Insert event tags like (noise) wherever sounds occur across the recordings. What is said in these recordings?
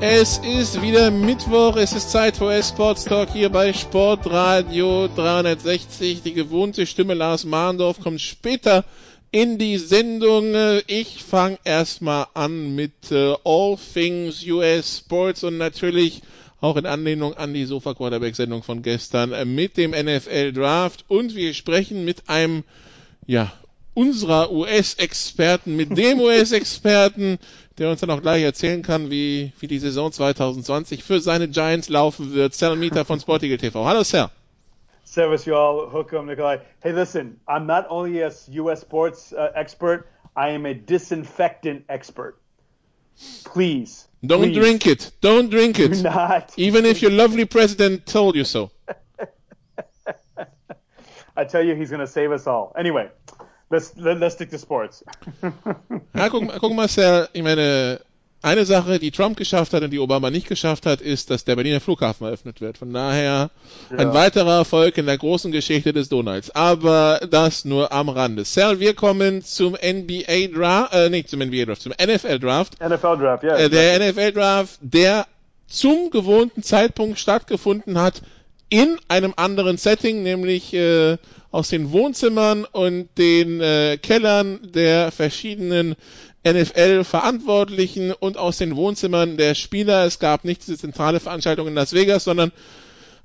Es ist wieder Mittwoch, es ist Zeit für S-Sports Talk hier bei Sportradio 360. Die gewohnte Stimme Lars Mahndorf kommt später in die Sendung. Ich fange erstmal an mit äh, All Things US Sports und natürlich auch in Anlehnung an die Sofa Quarterback Sendung von gestern äh, mit dem NFL Draft und wir sprechen mit einem ja unserer US-Experten, mit dem US-Experten, der uns dann auch gleich erzählen kann, wie, wie die Saison 2020 für seine Giants laufen wird. Sal Mieter von Sportigal TV. Hallo Sal. Servus, y'all. Hookum, Nikolai. Hey, listen, I'm not only a U.S. sports uh, expert, I am a disinfectant expert. Please. Don't please, drink it. Don't drink it. Do not. (laughs) Even if your lovely president told you so. (laughs) I tell you, he's going to save us all. Anyway, let's let, let's stick to sports. (laughs) ja, guck, guck mal, Sal, ich meine, eine Sache, die Trump geschafft hat und die Obama nicht geschafft hat, ist, dass der Berliner Flughafen eröffnet wird. Von daher ja. ein weiterer Erfolg in der großen Geschichte des Donalds. Aber das nur am Rande. Sal, wir kommen zum NBA Draft, äh, nicht zum NBA Draft, zum NFL Draft. NFL Draft, ja. Äh, der NFL Draft, der zum gewohnten Zeitpunkt stattgefunden hat, in einem anderen Setting, nämlich äh, aus den Wohnzimmern und den äh, Kellern der verschiedenen NFL-Verantwortlichen und aus den Wohnzimmern der Spieler. Es gab nicht diese zentrale Veranstaltung in Las Vegas, sondern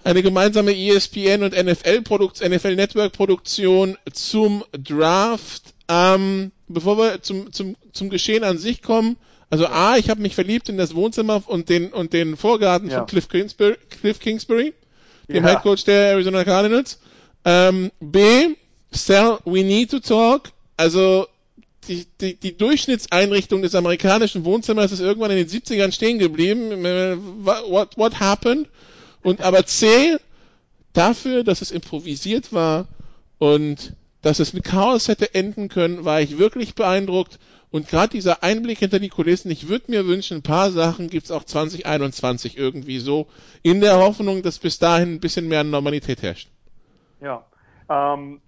eine gemeinsame ESPN und NFL, NFL Network Produktion zum Draft. Ähm, bevor wir zum, zum, zum Geschehen an sich kommen, also A, ich habe mich verliebt in das Wohnzimmer und den, und den Vorgarten ja. von Cliff Kingsbury, Cliff Kingsbury dem ja. Head Coach der Arizona Cardinals. Ähm, B, Sal, we need to talk. Also die, die, die Durchschnittseinrichtung des amerikanischen Wohnzimmers ist irgendwann in den 70ern stehen geblieben. What, what happened? Und aber C, dafür, dass es improvisiert war und dass es mit Chaos hätte enden können, war ich wirklich beeindruckt. Und gerade dieser Einblick hinter die Kulissen, ich würde mir wünschen, ein paar Sachen gibt's auch 2021 irgendwie so, in der Hoffnung, dass bis dahin ein bisschen mehr Normalität herrscht. Ja, um,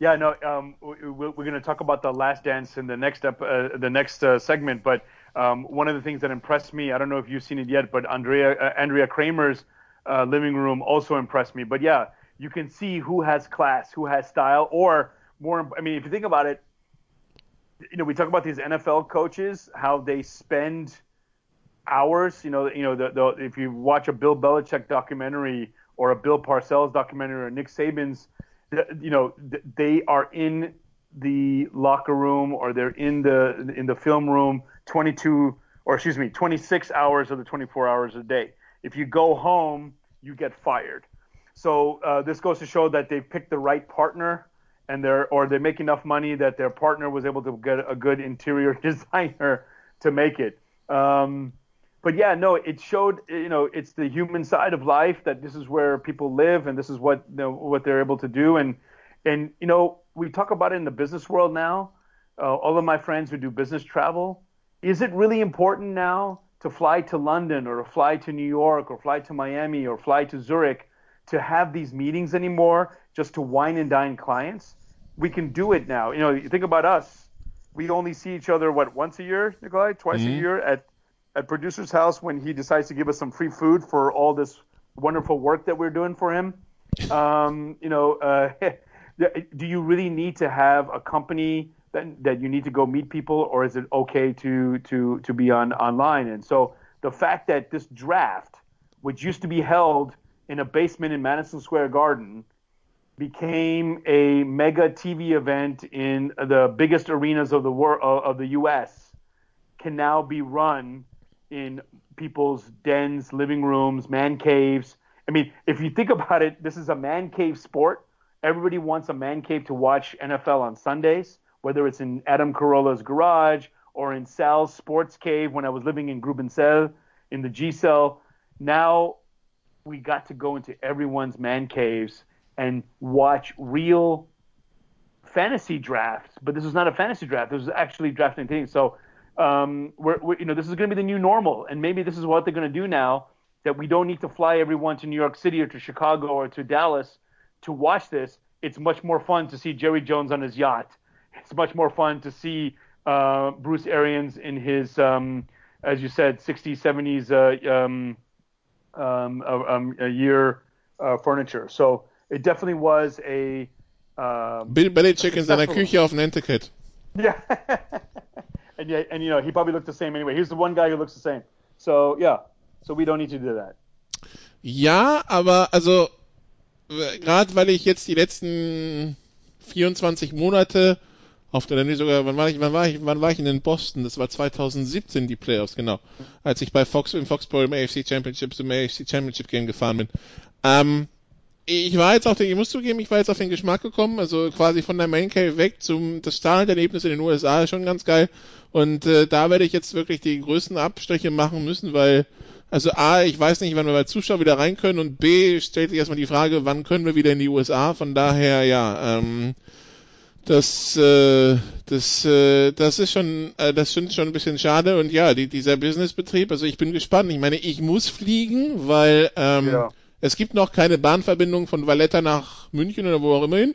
yeah, no, um, we're, going to talk about the Last Dance in the next uh, the next uh, segment, but um, one of the things that impressed me, I don't know if you've seen it yet, but Andrea uh, Andrea Kramer's uh, living room also impressed me. But yeah, you can see who has class, who has style, or more. I mean, if you think about it, you know, we talk about these NFL coaches, how they spend hours. You know, you know, the, the, if you watch a Bill Belichick documentary or a Bill Parcells documentary or Nick Saban's, you know, they are in the locker room or they're in the in the film room 22 or excuse me 26 hours of the 24 hours a day. If you go home, you get fired. So uh, this goes to show that they picked the right partner and they're or they make enough money that their partner was able to get a good interior (laughs) designer to make it. Um, but yeah, no, it showed you know it's the human side of life that this is where people live and this is what you know, what they're able to do and and you know we talk about it in the business world now. Uh, all of my friends who do business travel, is it really important now to fly to London or to fly to New York or fly to Miami or fly to Zurich to have these meetings anymore just to wine and dine clients? we can do it now. You know, you think about us. We only see each other what once a year, Nikolai, twice mm-hmm. a year at at producer's house when he decides to give us some free food for all this wonderful work that we're doing for him. Um, you know, uh, (laughs) do you really need to have a company that that you need to go meet people, or is it okay to to to be on online? And so the fact that this draft, which used to be held in a basement in Madison Square Garden, became a mega TV event in the biggest arenas of the world of the U.S. can now be run in people's dens, living rooms, man caves. I mean, if you think about it, this is a man cave sport. Everybody wants a man cave to watch NFL on Sundays, whether it's in Adam Carolla's garage or in Sal's sports cave when I was living in Grubencel in the G cell. Now we got to go into everyone's man caves and watch real fantasy drafts. But this is not a fantasy draft. This is actually drafting things. So um, we're, we're, you know, this is going to be the new normal, and maybe this is what they're going to do now. That we don't need to fly everyone to New York City or to Chicago or to Dallas to watch this. It's much more fun to see Jerry Jones on his yacht. It's much more fun to see uh, Bruce Arians in his, um, as you said, 60s, 70s uh, um, um, um, a year uh, furniture. So it definitely was a. Um, Bill Belichick in seiner Küche auf Nantucket. (laughs) Yeah. And yeah, and you know he probably looked the same anyway. He's the one guy who looks the same. So yeah, so we don't need to do that. Ja, aber also gerade weil ich jetzt die letzten 24 Monate auf der nee, sogar wann war ich wann war ich wann war ich in Boston das war 2017 die Playoffs genau als ich bei Fox im Foxborough im AFC Championship zum AFC Championship Game gefahren bin ähm, ich war jetzt auf den ich muss zugeben ich war jetzt auf den Geschmack gekommen also quasi von der Main Cave weg zum das Starterlebnis in den USA ist schon ganz geil und äh, da werde ich jetzt wirklich die größten Abstriche machen müssen weil also A, ich weiß nicht, wann wir bei Zuschauer wieder rein können und B, stellt sich erstmal die Frage, wann können wir wieder in die USA? Von daher, ja, ähm, das, äh, das, äh, das ist schon, äh, das finde schon ein bisschen schade und ja, die, dieser Businessbetrieb, also ich bin gespannt. Ich meine, ich muss fliegen, weil ähm, ja. Es gibt noch keine Bahnverbindung von Valletta nach München oder wo auch immer hin.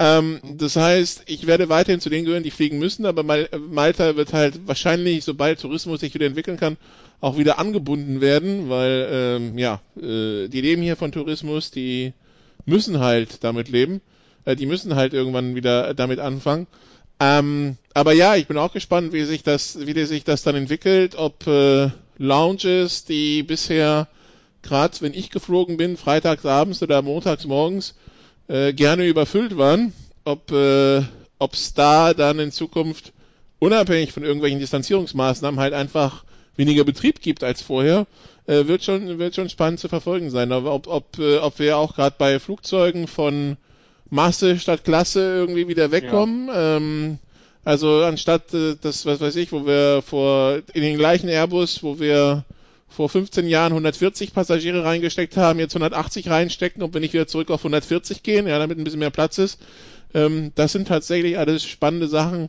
Ähm, das heißt, ich werde weiterhin zu denen gehören, die fliegen müssen, aber Mal Malta wird halt wahrscheinlich, sobald Tourismus sich wieder entwickeln kann, auch wieder angebunden werden, weil ähm, ja, äh, die leben hier von Tourismus, die müssen halt damit leben, äh, die müssen halt irgendwann wieder damit anfangen. Ähm, aber ja, ich bin auch gespannt, wie sich das, wie sich das dann entwickelt, ob äh, Lounges, die bisher, gerade wenn ich geflogen bin, freitags abends oder montags morgens, äh, gerne überfüllt waren, ob äh, es da dann in Zukunft unabhängig von irgendwelchen Distanzierungsmaßnahmen halt einfach weniger Betrieb gibt als vorher, äh, wird schon wird schon spannend zu verfolgen sein. Aber ob ob, äh, ob wir auch gerade bei Flugzeugen von Masse statt Klasse irgendwie wieder wegkommen. Ja. Ähm, also anstatt äh, das, was weiß ich, wo wir vor in den gleichen Airbus, wo wir vor 15 Jahren 140 Passagiere reingesteckt haben, jetzt 180 reinstecken und wenn ich wieder zurück auf 140 gehen, ja, damit ein bisschen mehr Platz ist. Ähm, das sind tatsächlich alles spannende Sachen,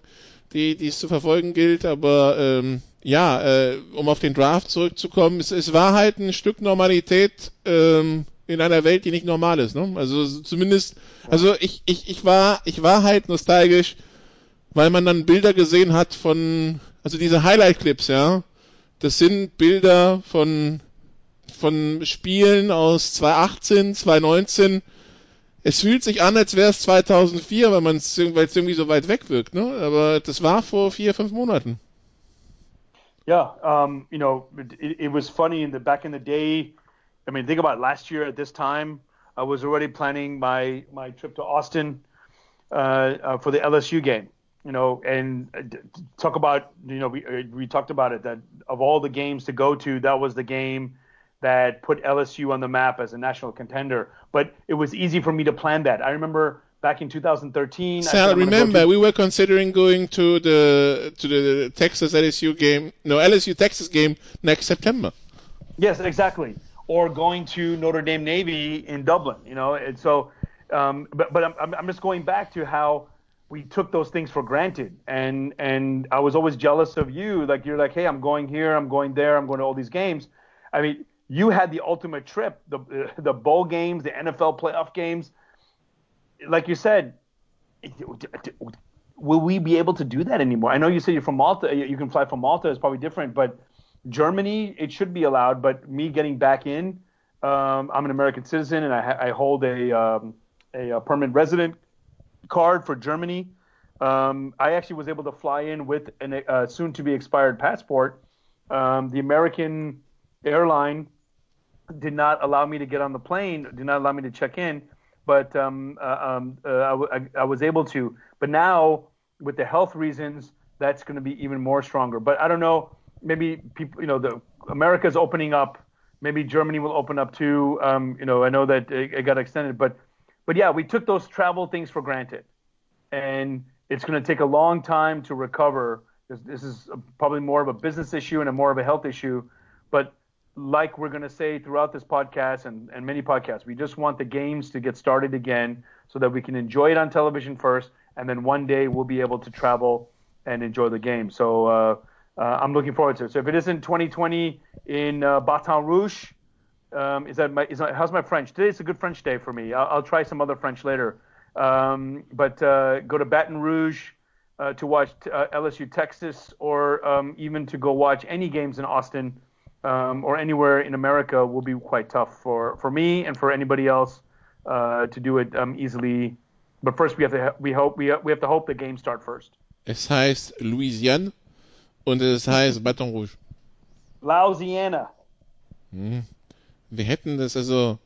die, die es zu verfolgen gilt, aber ähm, ja, äh, um auf den Draft zurückzukommen, es, es war halt ein Stück Normalität ähm, in einer Welt, die nicht normal ist. Ne? Also zumindest, also ich, ich, ich war, ich war halt nostalgisch, weil man dann Bilder gesehen hat von, also diese Highlight-Clips, ja, das sind Bilder von, von Spielen aus 2018, 2019. Es fühlt sich an, als wäre es 2004, weil es irgendwie so weit weg wirkt, ne? Aber das war vor vier, fünf Monaten. Yeah, um, you know, it, it was funny in the back in the day. I mean, think about last year at this time. I was already planning my my trip to Austin uh, uh, for the LSU game you know, and uh, talk about, you know, we, uh, we talked about it that of all the games to go to, that was the game that put LSU on the map as a national contender. But it was easy for me to plan that. I remember back in 2013. Sal, remember we were considering going to the to the Texas LSU game, no LSU Texas game next September. Yes, exactly. Or going to Notre Dame Navy in Dublin, you know. And so, um, but but I'm I'm just going back to how we took those things for granted. And and I was always jealous of you. Like you're like hey I'm going here I'm going there I'm going to all these games. I mean you had the ultimate trip the (laughs) the bowl games the NFL playoff games. Like you said will we be able to do that anymore? I know you said you're from Malta you can fly from Malta it's probably different but Germany it should be allowed but me getting back in um, I'm an American citizen and I, I hold a, um, a, a permanent resident card for Germany. Um, I actually was able to fly in with a uh, soon to be expired passport. Um, the American airline did not allow me to get on the plane, did not allow me to check in, but um, uh, um, uh, was able to. But now, with the health reasons, that's going to be even more stronger. But I don't know, maybe people, you know, the America's opening up. Maybe Germany will open up too. Um, you know, I know that it, it got extended, but but yeah, we took those travel things for granted, and it's going to take a long time to recover. This, this is probably more of a business issue and a more of a health issue, but like we're going to say throughout this podcast and, and many podcasts, we just want the games to get started again so that we can enjoy it on television first, and then one day we'll be able to travel and enjoy the game. So uh, uh, I'm looking forward to it. So if it isn't 2020 in uh, Baton Rouge, um, is that my, is my, how's my French? Today's a good French day for me. I'll, I'll try some other French later. Um, but uh, go to Baton Rouge uh, to watch uh, LSU Texas, or um, even to go watch any games in Austin um, or anywhere in America will be quite tough for, for me and for anybody else uh, to do it um, easily. But first, we have to we hope we we have to hope the games start first. Es heißt Louisiane und es heißt Baton Rouge. Louisiana. Hm. Wir hätten das also,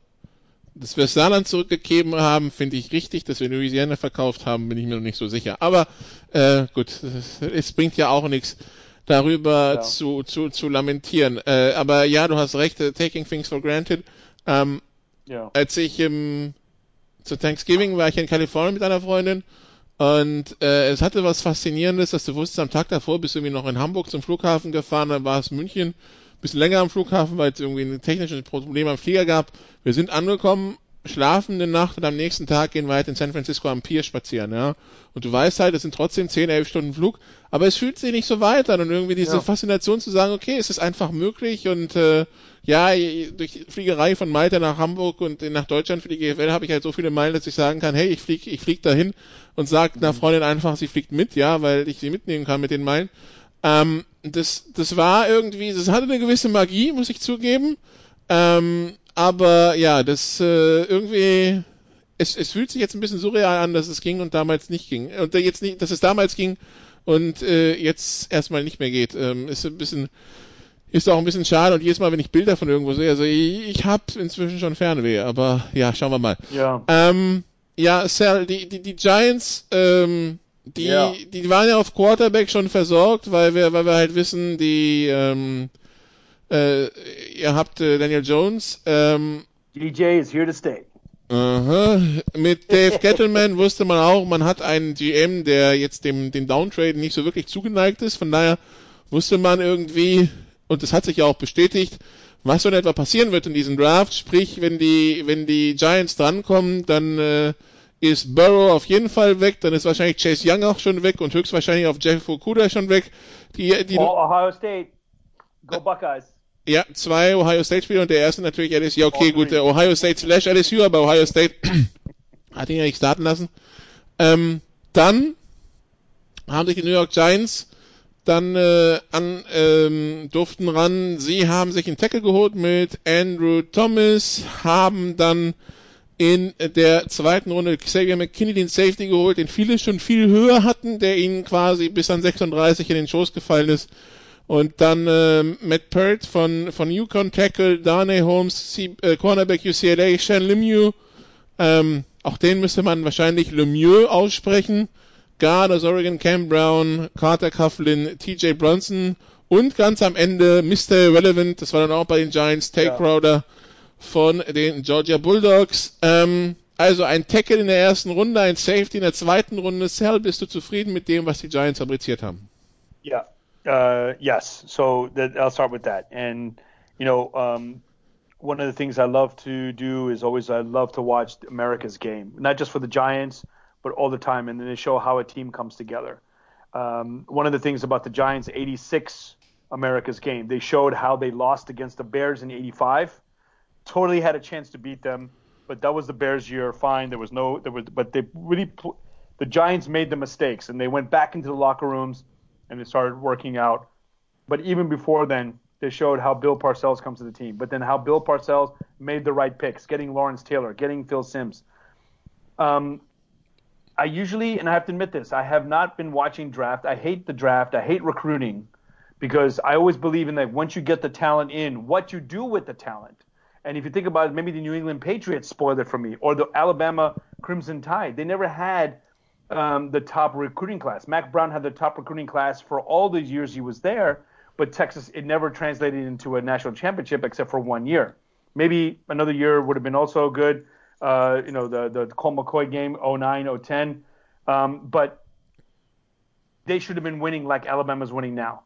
dass wir Saarland zurückgegeben haben, finde ich richtig. Dass wir Louisiana verkauft haben, bin ich mir noch nicht so sicher. Aber äh, gut, (laughs) es bringt ja auch nichts darüber ja. zu, zu, zu lamentieren. Äh, aber ja, du hast recht, uh, taking things for granted. Ähm, ja. Als ich im, zu Thanksgiving war ich in Kalifornien mit einer Freundin und äh, es hatte was Faszinierendes, dass du wusstest, am Tag davor bist du irgendwie noch in Hamburg zum Flughafen gefahren, dann war es München, bisschen länger am Flughafen, weil es irgendwie ein technisches Problem am Flieger gab. Wir sind angekommen schlafen eine Nacht und am nächsten Tag gehen wir halt in San Francisco am Pier spazieren, ja. Und du weißt halt, es sind trotzdem 10, 11 Stunden Flug, aber es fühlt sich nicht so weit an und irgendwie diese ja. Faszination zu sagen, okay, es ist einfach möglich und äh, ja, durch Fliegerei von Malta nach Hamburg und nach Deutschland für die GFL habe ich halt so viele Meilen, dass ich sagen kann, hey, ich flieg, ich flieg dahin und sag einer mhm. Freundin einfach, sie fliegt mit, ja, weil ich sie mitnehmen kann mit den Meilen. Ähm, das, das war irgendwie, das hatte eine gewisse Magie, muss ich zugeben. Ähm, aber ja, das äh, irgendwie, es, es fühlt sich jetzt ein bisschen surreal an, dass es ging und damals nicht ging. Und jetzt nicht, dass es damals ging und äh, jetzt erstmal nicht mehr geht. Ähm, ist ein bisschen, ist auch ein bisschen schade und jedes Mal, wenn ich Bilder von irgendwo sehe, also ich, ich habe inzwischen schon Fernweh, aber ja, schauen wir mal. Ja. Ähm, ja, Sal, die, die, die Giants, ähm, die, ja. die waren ja auf Quarterback schon versorgt, weil wir, weil wir halt wissen, die, ähm, äh, ihr habt äh, Daniel Jones. Ähm, DJ is here to stay. Aha. Mit Dave Gettleman (laughs) wusste man auch, man hat einen GM, der jetzt dem, dem Downtrade nicht so wirklich zugeneigt ist. Von daher wusste man irgendwie, und das hat sich ja auch bestätigt, was so in etwa passieren wird in diesem Draft. Sprich, wenn die, wenn die Giants drankommen, dann äh, ist Burrow auf jeden Fall weg, dann ist wahrscheinlich Chase Young auch schon weg und höchstwahrscheinlich auf Jeff Okuda schon weg. Die, die, oh, Ohio State. Go Buckeyes. Ja, zwei Ohio State Spiele und der erste natürlich LSU. Ja, okay, gut, der Ohio State slash LSU, aber Ohio State (clears throat) hat ihn ja nicht starten lassen. Ähm, dann haben sich die New York Giants dann äh, an ähm, durften ran. Sie haben sich einen Tackle geholt mit Andrew Thomas, haben dann in der zweiten Runde Xavier McKinney den Safety geholt, den viele schon viel höher hatten, der ihnen quasi bis an 36 in den Schoß gefallen ist. Und dann äh, Matt Pert von, von Yukon Tackle, Darnay Holmes, C äh, Cornerback UCLA, Shan Lemieux. Ähm, auch den müsste man wahrscheinlich Lemieux aussprechen. Guard aus Oregon, Cam Brown, Carter Coughlin, TJ Bronson und ganz am Ende Mr. Relevant, das war dann auch bei den Giants, Tay ja. Crowder von den Georgia Bulldogs. Ähm, also ein Tackle in der ersten Runde, ein Safety in der zweiten Runde. Sal, bist du zufrieden mit dem, was die Giants fabriziert haben? Ja, Uh, yes. So that, I'll start with that. And you know, um, one of the things I love to do is always I love to watch America's game, not just for the Giants, but all the time, and then they show how a team comes together. Um, one of the things about the Giants' '86 America's game, they showed how they lost against the Bears in '85. Totally had a chance to beat them, but that was the Bears' year. Fine, there was no, there was, but they really, the Giants made the mistakes, and they went back into the locker rooms and they started working out. But even before then, they showed how Bill Parcells comes to the team, but then how Bill Parcells made the right picks, getting Lawrence Taylor, getting Phil Sims. Um, I usually, and I have to admit this, I have not been watching draft. I hate the draft. I hate recruiting because I always believe in that once you get the talent in, what you do with the talent. And if you think about it, maybe the New England Patriots spoiled it for me, or the Alabama Crimson Tide. They never had um, the top recruiting class. Mac Brown had the top recruiting class for all the years he was there, but Texas it never translated into a national championship except for one year. Maybe another year would have been also good. Uh, you know, the the Cole McCoy game 09, 010. Um, but they should have been winning like Alabama's winning now.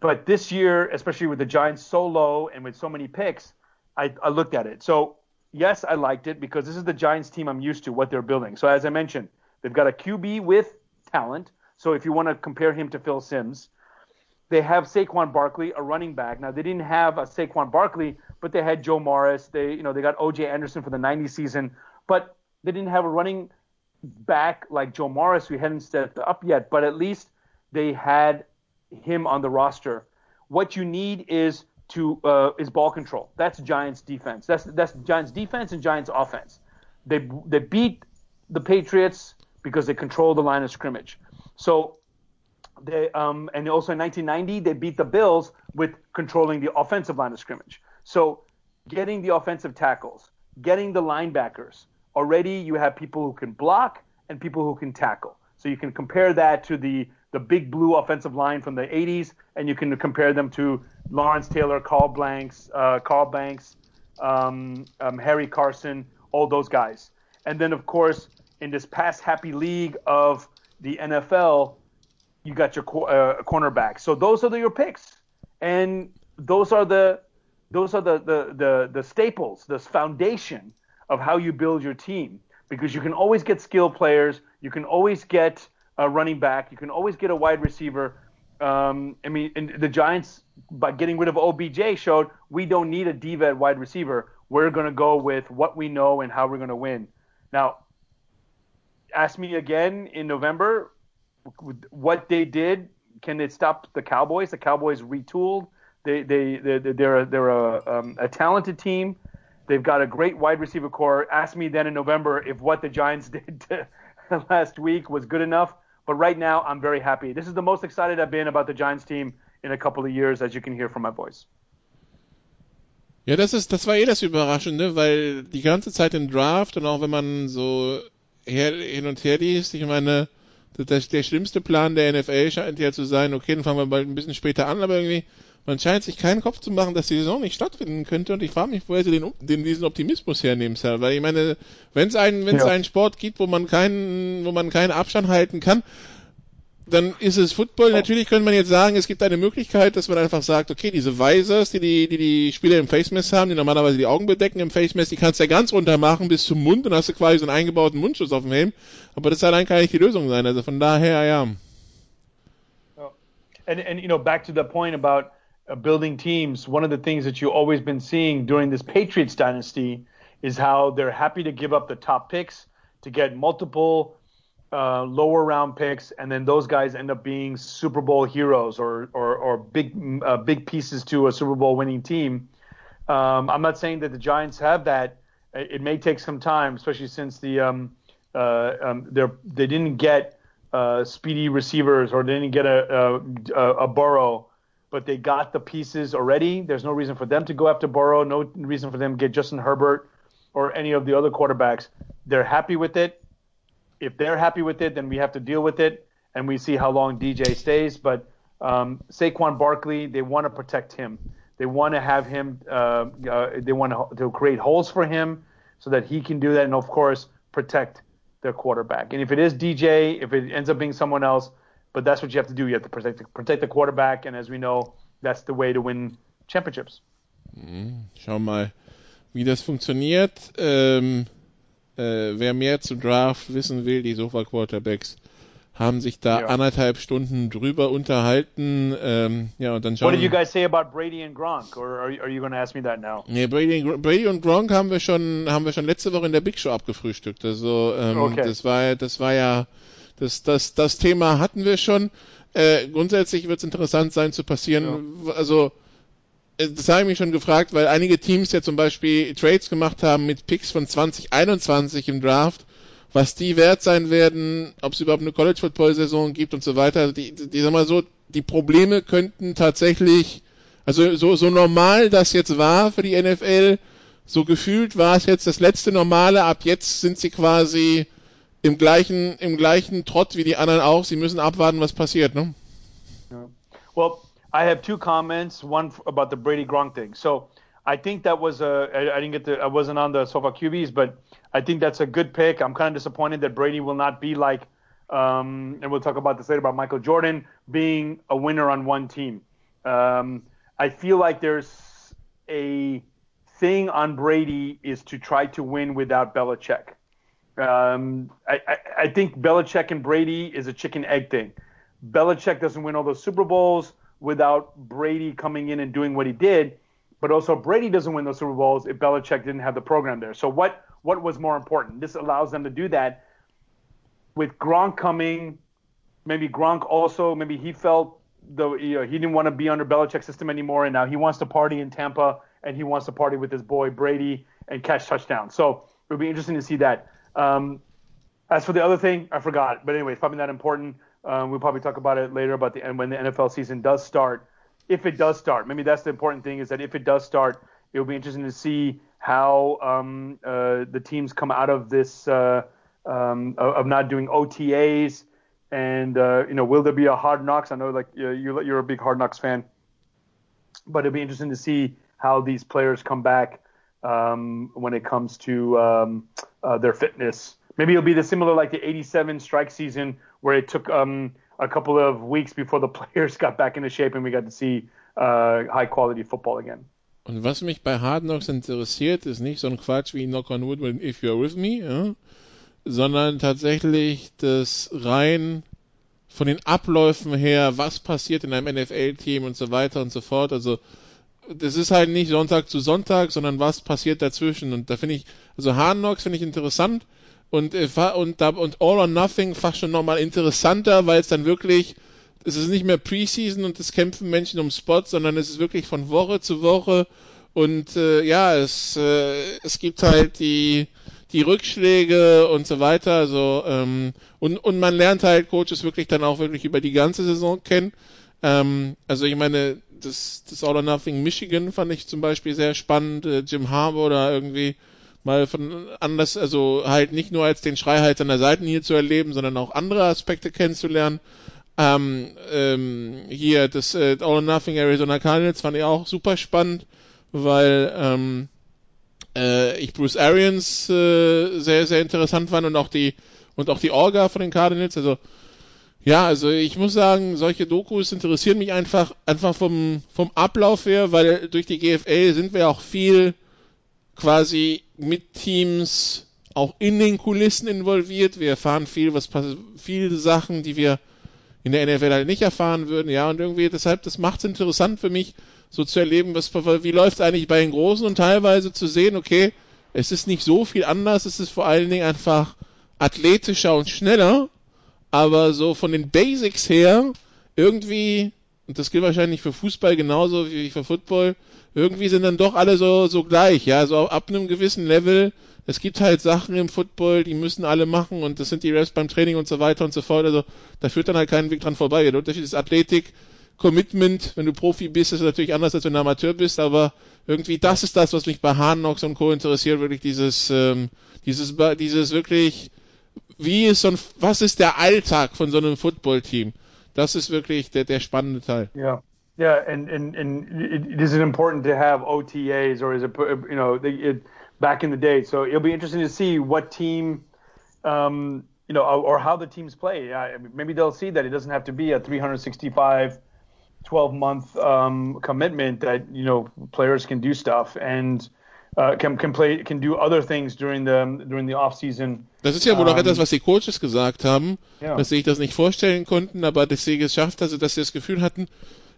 but this year, especially with the Giants so low and with so many picks, I, I looked at it. So yes, I liked it because this is the Giants team I'm used to, what they're building. So as I mentioned, they've got a QB with talent. So if you want to compare him to Phil Sims, they have Saquon Barkley, a running back. Now they didn't have a Saquon Barkley, but they had Joe Morris. They, you know, they got O.J. Anderson for the '90 season, but they didn't have a running back like Joe Morris who hadn't stepped up yet. But at least they had him on the roster. What you need is to uh, is ball control. That's Giants defense. That's that's Giants defense and Giants offense. They they beat the Patriots because they control the line of scrimmage. So they um, and also in 1990 they beat the Bills with controlling the offensive line of scrimmage. So getting the offensive tackles, getting the linebackers. Already you have people who can block and people who can tackle. So you can compare that to the the big blue offensive line from the 80s, and you can compare them to Lawrence Taylor, Carl Blanks, uh, Carl Banks, um, um, Harry Carson, all those guys. And then, of course, in this pass happy league of the NFL, you got your uh, cornerback. So those are the, your picks, and those are the those are the, the the the staples, the foundation of how you build your team. Because you can always get skill players, you can always get a running back, you can always get a wide receiver. Um, I mean, the Giants by getting rid of OBJ showed we don't need a diva wide receiver. We're going to go with what we know and how we're going to win. Now, ask me again in November what they did. Can it stop the Cowboys? The Cowboys retooled. They they they they're they're a, um, a talented team. They've got a great wide receiver core. Ask me then in November if what the Giants (laughs) did last week was good enough. But right now, I'm very happy. This is the most excited I've been about the Giants team in a couple of years, as you can hear from my voice. Ja, das ist, das war eh das Überraschende, weil die ganze Zeit im Draft und auch wenn man so her, hin und her liest, ich meine, das, der schlimmste Plan der NFL scheint ja zu sein, okay, dann fangen wir bald ein bisschen später an, aber irgendwie, man scheint sich keinen Kopf zu machen, dass die Saison nicht stattfinden könnte und ich frage mich, woher sie den, den diesen Optimismus hernehmen, Sir. weil ich meine, wenn es einen, wenn es ja. einen Sport gibt, wo man keinen, wo man keinen Abstand halten kann, dann ist es Football. Oh. Natürlich könnte man jetzt sagen, es gibt eine Möglichkeit, dass man einfach sagt, okay, diese Visors, die die, die, die Spieler im Face Mask haben, die normalerweise die Augen bedecken im Face Mask, die kannst du ja ganz runter machen bis zum Mund und hast du quasi so einen eingebauten Mundschutz auf dem Helm. Aber das allein kann nicht die Lösung sein. Also von daher, ja. And, and you know, back to the point about building teams, one of the things that you've always been seeing during this Patriots dynasty is how they're happy to give up the top picks to get multiple uh, lower round picks, and then those guys end up being Super Bowl heroes or or, or big uh, big pieces to a Super Bowl winning team. Um, I'm not saying that the Giants have that. It may take some time, especially since the um, uh, um, they didn't get uh, speedy receivers or they didn't get a, a, a Burrow, but they got the pieces already. There's no reason for them to go after Burrow. No reason for them to get Justin Herbert or any of the other quarterbacks. They're happy with it if they're happy with it, then we have to deal with it, and we see how long DJ stays. But um, Saquon Barkley, they want to protect him. They want to have him. Uh, uh, they want to, to create holes for him so that he can do that, and of course protect their quarterback. And if it is DJ, if it ends up being someone else, but that's what you have to do. You have to protect the, protect the quarterback, and as we know, that's the way to win championships. Mhm. Schau mal, wie das funktioniert. Ähm, äh, wer mehr zu Draft wissen will, die Sofa Quarterbacks haben sich da ja. anderthalb Stunden drüber unterhalten. Ähm, ja, und dann schauen What did you guys say about Brady and Gronk? Or are, are you going to ask me that now? Nee, Brady, Brady und Gronk haben wir schon, haben wir schon letzte Woche in der Big Show abgefrühstückt. Also, ähm, okay. das war, das war ja, das, das, das Thema hatten wir schon. Äh, grundsätzlich wird es interessant sein zu passieren. Ja. Also, äh, das habe ich mich schon gefragt, weil einige Teams ja zum Beispiel Trades gemacht haben mit Picks von 2021 im Draft, was die wert sein werden, ob es überhaupt eine College Football Saison gibt und so weiter. Die, die, die sag mal so, die Probleme könnten tatsächlich, also so, so normal das jetzt war für die NFL, so gefühlt war es jetzt das letzte Normale. Ab jetzt sind sie quasi im gleichen, im gleichen Trott wie die anderen auch. Sie müssen abwarten, was passiert, ne? Ja. Well, I have two comments. One about the Brady Gronk thing. So I think that was a. I, I didn't get the. I wasn't on the sofa QBs, but I think that's a good pick. I'm kind of disappointed that Brady will not be like, um, and we'll talk about this later about Michael Jordan being a winner on one team. Um, I feel like there's a thing on Brady is to try to win without Belichick. Um, I, I, I think Belichick and Brady is a chicken egg thing. Belichick doesn't win all those Super Bowls without Brady coming in and doing what he did, but also Brady doesn't win those Super Bowls if Belichick didn't have the program there. So what what was more important? This allows them to do that with Gronk coming. Maybe Gronk also maybe he felt the you know, he didn't want to be under Belichick's system anymore, and now he wants to party in Tampa and he wants to party with his boy Brady and catch touchdowns. So it would be interesting to see that. Um, as for the other thing, I forgot. But anyway, it's probably not important. Um, we'll probably talk about it later about the and when the NFL season does start. If it does start, maybe that's the important thing is that if it does start, it will be interesting to see how um, uh, the teams come out of this uh, um, of not doing OTAs and uh, you know will there be a Hard Knocks? I know like you're you're a big Hard Knocks fan, but it'll be interesting to see how these players come back um, when it comes to um, uh, their fitness. Maybe it'll be the similar like the '87 strike season where it took um, a couple of weeks before the (laughs) players got back into shape and we got to see uh, high quality football again. Und was mich bei Hard Knocks interessiert, ist nicht so ein Quatsch wie Knock on Wood If You're With Me, ja, sondern tatsächlich das rein von den Abläufen her, was passiert in einem NFL-Team und so weiter und so fort. Also das ist halt nicht Sonntag zu Sonntag, sondern was passiert dazwischen. Und da finde ich, also Knocks finde ich interessant und, äh, und, und All or Nothing fast schon nochmal interessanter, weil es dann wirklich, es ist nicht mehr Preseason und es kämpfen Menschen um Spots, sondern es ist wirklich von Woche zu Woche und äh, ja, es, äh, es gibt halt die, die Rückschläge und so weiter. Also ähm, und, und man lernt halt Coaches wirklich dann auch wirklich über die ganze Saison kennen. Ähm, also ich meine, das, das All or Nothing Michigan fand ich zum Beispiel sehr spannend. Äh, Jim Harbour oder irgendwie mal von anders, also halt nicht nur als den Schreihals an der hier zu erleben, sondern auch andere Aspekte kennenzulernen. Ähm, ähm, hier das äh, All or Nothing Arizona Cardinals fand ich auch super spannend, weil ähm, äh, ich Bruce Arians äh, sehr sehr interessant fand und auch die und auch die Orga von den Cardinals. Also ja, also ich muss sagen, solche Dokus interessieren mich einfach, einfach vom, vom Ablauf her, weil durch die GFL sind wir auch viel quasi mit Teams auch in den Kulissen involviert. Wir erfahren viel, was viele Sachen, die wir in der NFL halt nicht erfahren würden. Ja, und irgendwie deshalb, das macht es interessant für mich, so zu erleben, was, wie läuft es eigentlich bei den Großen und teilweise zu sehen, okay, es ist nicht so viel anders, es ist vor allen Dingen einfach athletischer und schneller aber so von den Basics her irgendwie, und das gilt wahrscheinlich für Fußball genauso wie für Football, irgendwie sind dann doch alle so, so gleich, ja, so ab einem gewissen Level. Es gibt halt Sachen im Football, die müssen alle machen und das sind die Refs beim Training und so weiter und so fort. Also da führt dann halt keinen Weg dran vorbei. Der Unterschied ist Athletik, Commitment. Wenn du Profi bist, ist es natürlich anders, als wenn du Amateur bist, aber irgendwie das ist das, was mich bei Hahn Knox und Co. interessiert, wirklich dieses, ähm, dieses, dieses wirklich wie ist so ein, was ist der Alltag von so einem Footballteam? Das ist wirklich der, der spannende Teil. Ja. Yeah, and, and, and it, is it important to have OTAs or is it, you know, it, back in the day? So it'll be interesting to see what team, um, you know, or how the teams play. Maybe they'll see that it doesn't have to be a 365, 12 month um, commitment that, you know, players can do stuff. And, uh, can, can play, can do other things during the during the off season. Das ist ja wohl um, auch etwas, was die Coaches gesagt haben, ja. dass sie sich das nicht vorstellen konnten, aber dass sie geschafft, also dass sie das Gefühl hatten,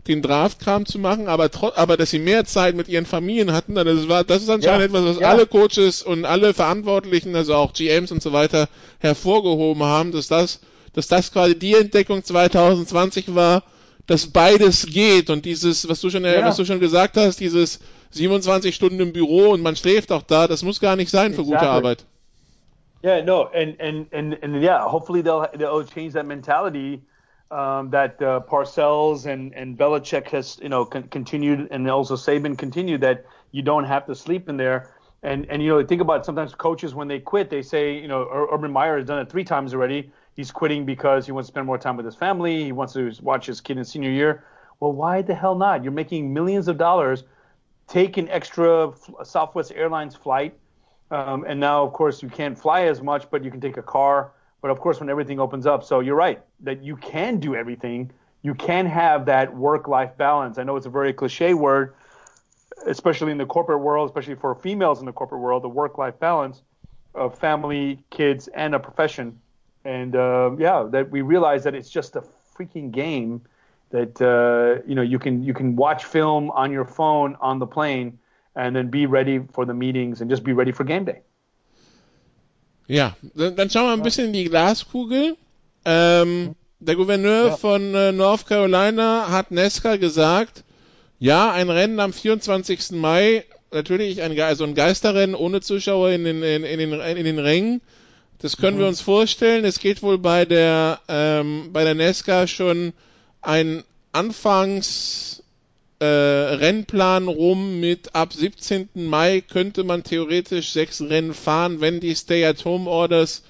den Draftkram zu machen, aber aber dass sie mehr Zeit mit ihren Familien hatten, das war das ist anscheinend ja. etwas, was ja. alle Coaches und alle Verantwortlichen, also auch GMs und so weiter hervorgehoben haben, dass das dass das quasi die Entdeckung 2020 war, dass beides geht und dieses, was du schon was du schon gesagt hast, dieses 27 Stunden im Büro und man schläft auch da, das muss gar nicht sein für exactly. gute Arbeit. Yeah, no, and and and and yeah, hopefully they'll they'll change that mentality um, that uh, Parcells and and Belichick has you know con- continued, and also Saban continued that you don't have to sleep in there. And and you know think about it, sometimes coaches when they quit, they say you know Urban Meyer has done it three times already. He's quitting because he wants to spend more time with his family. He wants to watch his kid in senior year. Well, why the hell not? You're making millions of dollars take an extra Southwest Airlines flight. Um, and now, of course, you can't fly as much, but you can take a car. But of course, when everything opens up, so you're right that you can do everything. you can have that work-life balance. I know it's a very cliche word, especially in the corporate world, especially for females in the corporate world, the work-life balance of family, kids, and a profession. And uh, yeah, that we realize that it's just a freaking game that uh, you know you can you can watch film on your phone on the plane and then be ready for the meetings and just be ready for game day. Ja, dann schauen wir ein bisschen in die Glaskugel. Ähm, der Gouverneur ja. von äh, North Carolina hat Nesca gesagt, ja, ein Rennen am 24. Mai, natürlich ein, also ein Geisterrennen ohne Zuschauer in den, in, in den, in den Rängen. Das können mhm. wir uns vorstellen. Es geht wohl bei der, ähm, bei der Nesca schon ein Anfangs äh, Rennplan rum mit ab 17. Mai könnte man theoretisch sechs Rennen fahren, wenn die Stay-at-Home-Orders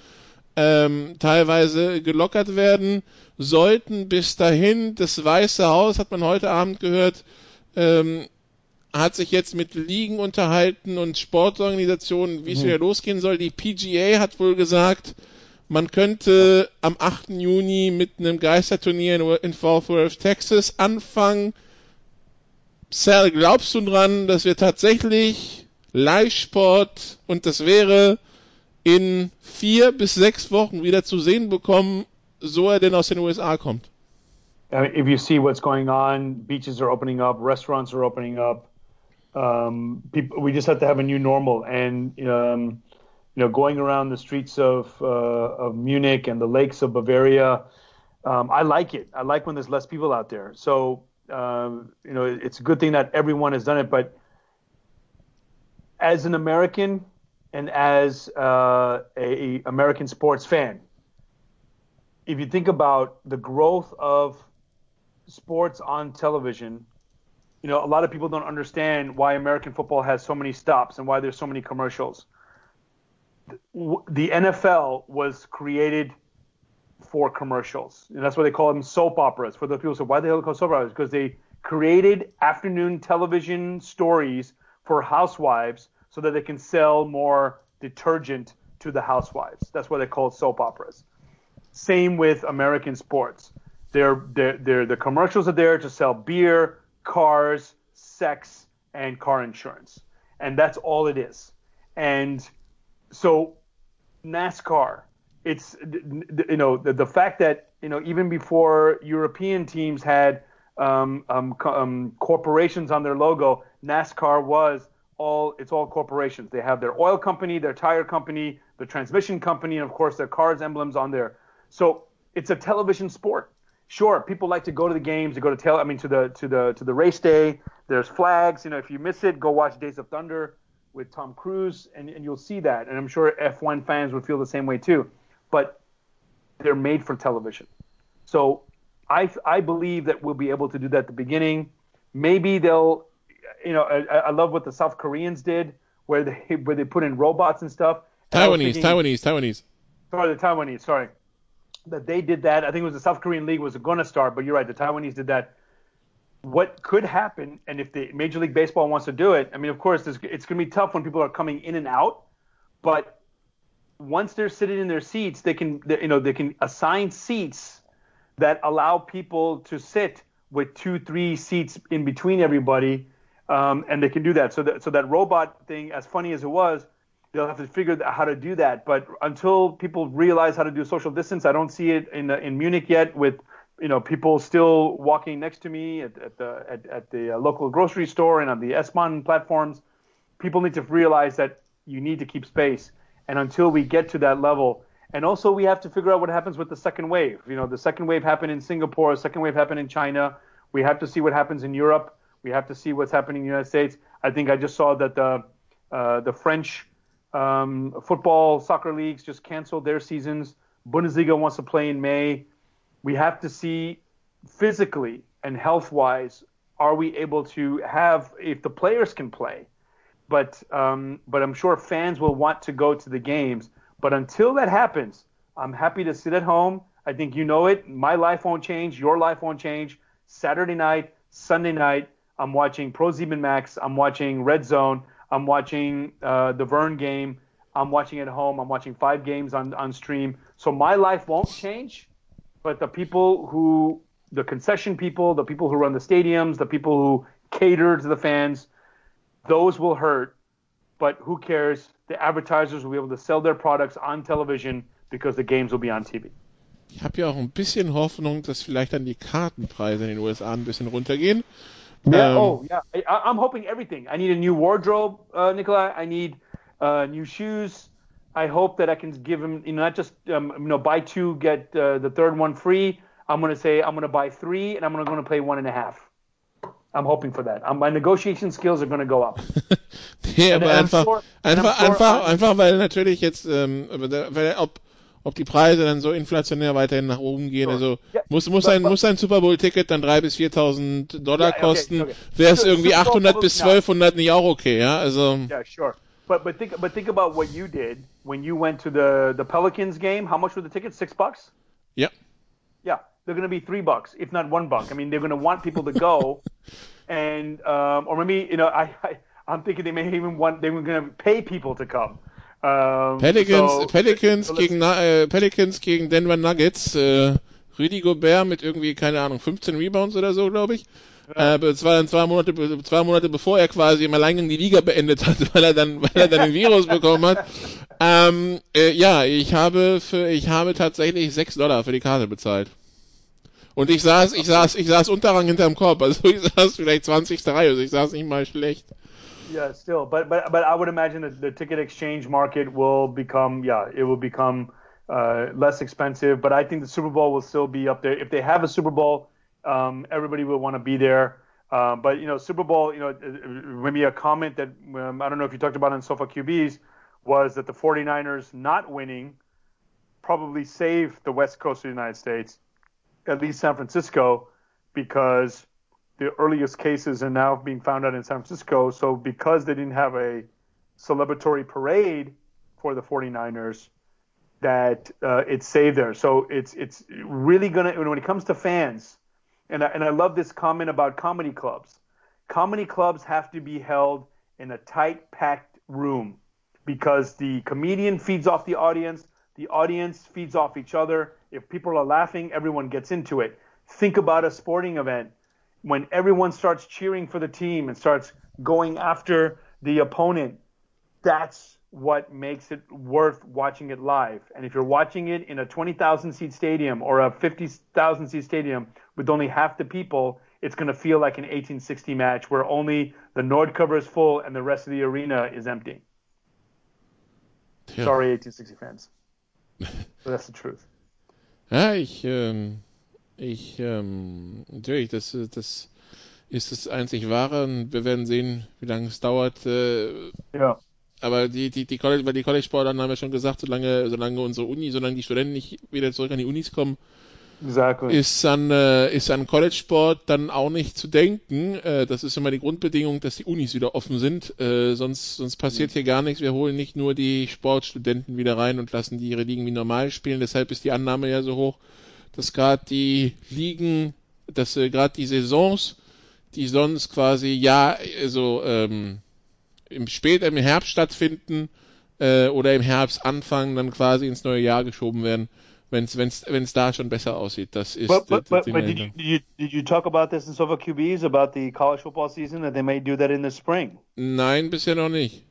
ähm, teilweise gelockert werden. Sollten bis dahin das Weiße Haus, hat man heute Abend gehört, ähm, hat sich jetzt mit Ligen unterhalten und Sportorganisationen, wie es mhm. wieder losgehen soll. Die PGA hat wohl gesagt, man könnte am 8. Juni mit einem Geisterturnier in Fort Worth, Texas anfangen. Sal, glaubst du dran, dass wir tatsächlich Live-Sport und das wäre in vier bis sechs Wochen wieder zu sehen bekommen, so er denn aus den USA kommt? I mean, if you see what's going on, beaches are opening up, restaurants are opening up. Um, people, we just have to have a new normal, and um, you know, going around the streets of uh, of Munich and the lakes of Bavaria, um, I like it. I like when there's less people out there. So um, you know, it's a good thing that everyone has done it. But as an American and as uh, a American sports fan, if you think about the growth of sports on television, you know, a lot of people don't understand why American football has so many stops and why there's so many commercials the NFL was created for commercials, and that's why they call them soap operas. For the people who say, why the hell call soap operas? Because they created afternoon television stories for housewives so that they can sell more detergent to the housewives. That's why they call soap operas. Same with American sports. They're, they're, they're, the commercials are there to sell beer, cars, sex, and car insurance. And that's all it is. And so NASCAR, it's you know the, the fact that you know even before European teams had um, um, um, corporations on their logo, NASCAR was all it's all corporations. They have their oil company, their tire company, the transmission company, and of course their cars emblems on there. So it's a television sport. Sure, people like to go to the games, to go to tell I mean to the to the to the race day. There's flags. You know, if you miss it, go watch Days of Thunder with Tom Cruise, and, and you'll see that. And I'm sure F1 fans would feel the same way too. But they're made for television. So I, I believe that we'll be able to do that at the beginning. Maybe they'll, you know, I, I love what the South Koreans did, where they where they put in robots and stuff. Taiwanese, thinking, Taiwanese, Taiwanese. Sorry, the Taiwanese. Sorry, that they did that. I think it was the South Korean league was going to start, but you're right. The Taiwanese did that what could happen, and if the Major League Baseball wants to do it, I mean, of course, it's going to be tough when people are coming in and out, but once they're sitting in their seats, they can, you know, they can assign seats that allow people to sit with two, three seats in between everybody, um, and they can do that. So that, so that robot thing, as funny as it was, they'll have to figure out how to do that. But until people realize how to do social distance, I don't see it in in Munich yet with you know, people still walking next to me at, at the at, at the uh, local grocery store and on the S-Bahn platforms. People need to realize that you need to keep space, and until we get to that level, and also we have to figure out what happens with the second wave. You know, the second wave happened in Singapore, second wave happened in China. We have to see what happens in Europe. We have to see what's happening in the United States. I think I just saw that the uh, the French um, football soccer leagues just canceled their seasons. Bundesliga wants to play in May. We have to see physically and health wise are we able to have if the players can play. But um, but I'm sure fans will want to go to the games. But until that happens I'm happy to sit at home. I think you know it. My life won't change. Your life won't change. Saturday night Sunday night I'm watching Pro Zeman Max. I'm watching Red Zone I'm watching uh, the Vern game I'm watching at home I'm watching five games on on stream so my life won't change but the people who the concession people, the people who run the stadiums, the people who cater to the fans, those will hurt. But who cares? The advertisers will be able to sell their products on television because the games will be on TV. Ich habe ja auch ein bisschen Hoffnung, dass vielleicht dann die Kartenpreise in den USA ein bisschen runtergehen. Yeah. Um, oh, yeah. I, am hoping everything. I need a new wardrobe, uh, Nikolai. I need uh, new shoes. I hope that I can give him, you know, not just um, you know buy two get uh, the third one free. I'm going to say I'm going to buy three and I'm going to play one and a half. I'm hoping for that. Um, my negotiation skills are going to go up. nee, aber einfach, sure, einfach, sure einfach, einfach, weil natürlich jetzt, ähm, weil, ob, ob die Preise dann so inflationär weiterhin nach oben gehen. Also yeah, muss, muss, ein, muss ein Super Bowl-Ticket dann 3.000 bis 4.000 Dollar yeah, kosten. Okay, okay. Wäre es irgendwie 800 bis 1200 nicht auch okay, ja? Also. Yeah, sure. But but think but think about what you did when you went to the the Pelicans game. How much were the tickets? Six bucks. Yep. Yeah, they're going to be three bucks, if not one buck. I mean, they're going to want people to go, (laughs) and um, or maybe you know, I, I I'm thinking they may even want they were going to pay people to come. Um, Pelicans, so, Pelicans gegen äh, Pelicans gegen Denver Nuggets. Äh, Rudy Gobert mit irgendwie keine Ahnung 15 Rebounds oder so, glaube ich. Ja. Äh, dann zwei Monate, zwei Monate bevor er quasi im Alleingang die Liga beendet hat, (laughs) weil er dann, weil er dann den Virus (laughs) bekommen hat. Ähm, äh, ja, ich habe für, ich habe tatsächlich 6 Dollar für die Karte bezahlt. Und ich saß, ich saß, ich saß unterrang hinterm Korb, also ich saß vielleicht 20. Reihe, also ich saß nicht mal schlecht. Yeah, still, but but but I would imagine that the ticket exchange market will become, yeah, it will become uh, less expensive. But I think the Super Bowl will still be up there. If they have a Super Bowl, um, everybody will want to be there. Uh, but you know, Super Bowl, you know, maybe a comment that um, I don't know if you talked about on Sofa QBs was that the 49ers not winning probably saved the West Coast of the United States at least San Francisco, because the earliest cases are now being found out in San Francisco. So because they didn't have a celebratory parade for the 49ers, that uh, it saved there. So it's it's really gonna when it comes to fans, and I, and I love this comment about comedy clubs. Comedy clubs have to be held in a tight, packed room because the comedian feeds off the audience, the audience feeds off each other, if people are laughing, everyone gets into it. Think about a sporting event when everyone starts cheering for the team and starts going after the opponent. That's what makes it worth watching it live. And if you're watching it in a 20,000 seat stadium or a 50,000 seat stadium with only half the people, it's going to feel like an 1860 match where only the Nord cover is full and the rest of the arena is empty. Yeah. Sorry, 1860 fans. but that's the truth. Ja, ich, ähm, ich, ähm, natürlich, das, das ist das einzig Wahre und wir werden sehen, wie lange es dauert. Äh, ja. Aber die, die, die College, bei die College-Sportlern haben wir schon gesagt, solange, solange unsere Uni, solange die Studenten nicht wieder zurück an die Unis kommen, exactly. ist an, äh, ist an College-Sport dann auch nicht zu denken. Äh, das ist immer die Grundbedingung, dass die Unis wieder offen sind. Äh, sonst, sonst passiert hier gar nichts. Wir holen nicht nur die Sportstudenten wieder rein und lassen die ihre Ligen wie normal spielen. Deshalb ist die Annahme ja so hoch, dass gerade die Ligen, dass äh, gerade die Saisons, die sonst quasi ja, also ähm, im Spät im Herbst stattfinden äh, oder im Herbst anfangen, dann quasi ins neue Jahr geschoben werden wenn es da schon besser aussieht. Das ist but, but, but, but did, you, did, you, did you talk about this in Sofa QBs about the college football season that they may do that in the spring? Nein, bisher noch nicht.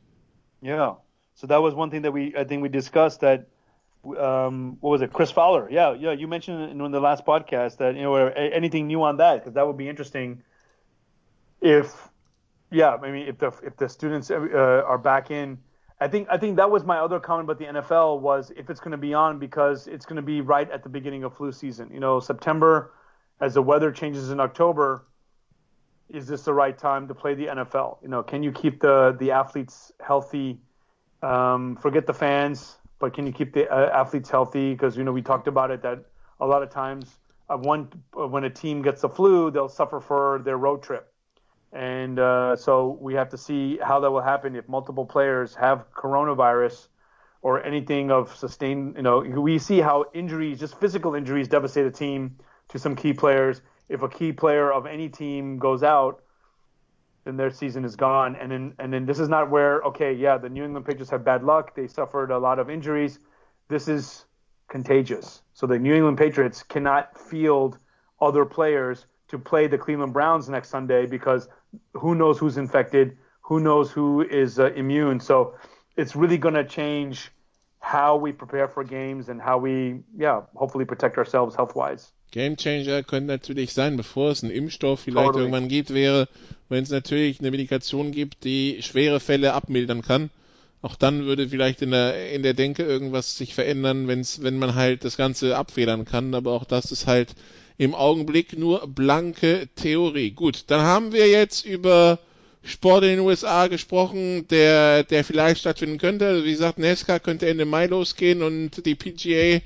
Yeah. So that was one thing that we I think we discussed that um, what was it? Chris Fowler. Yeah, yeah. You mentioned in the last podcast that you know anything new on that because that would be interesting. If yeah, I mean if the if the students uh, are back in I think I think that was my other comment about the NFL was if it's going to be on because it's going to be right at the beginning of flu season. You know, September, as the weather changes in October, is this the right time to play the NFL? You know, can you keep the the athletes healthy? Um, forget the fans, but can you keep the uh, athletes healthy? Because you know we talked about it that a lot of times uh, one uh, when a team gets the flu, they'll suffer for their road trip and uh, so we have to see how that will happen if multiple players have coronavirus or anything of sustained. You know, we see how injuries, just physical injuries, devastate a team to some key players. If a key player of any team goes out, then their season is gone. And then, and then this is not where okay, yeah, the New England Patriots have bad luck. They suffered a lot of injuries. This is contagious. So the New England Patriots cannot field other players to play the Cleveland Browns next Sunday because who knows who's infected, who knows who is uh, immune. So it's really going to change how we prepare for games and how we, yeah, hopefully protect ourselves health wise. Game Changer könnte natürlich sein, bevor es einen Impfstoff vielleicht totally. irgendwann gibt, wäre, wenn es natürlich eine Medikation gibt, die schwere Fälle abmildern kann. Auch dann würde vielleicht in der, in der Denke irgendwas sich verändern, wenn's, wenn man halt das Ganze abfedern kann. Aber auch das ist halt im Augenblick nur blanke Theorie. Gut, dann haben wir jetzt über Sport in den USA gesprochen, der, der vielleicht stattfinden könnte. Also wie gesagt, NASCAR könnte Ende Mai losgehen und die PGA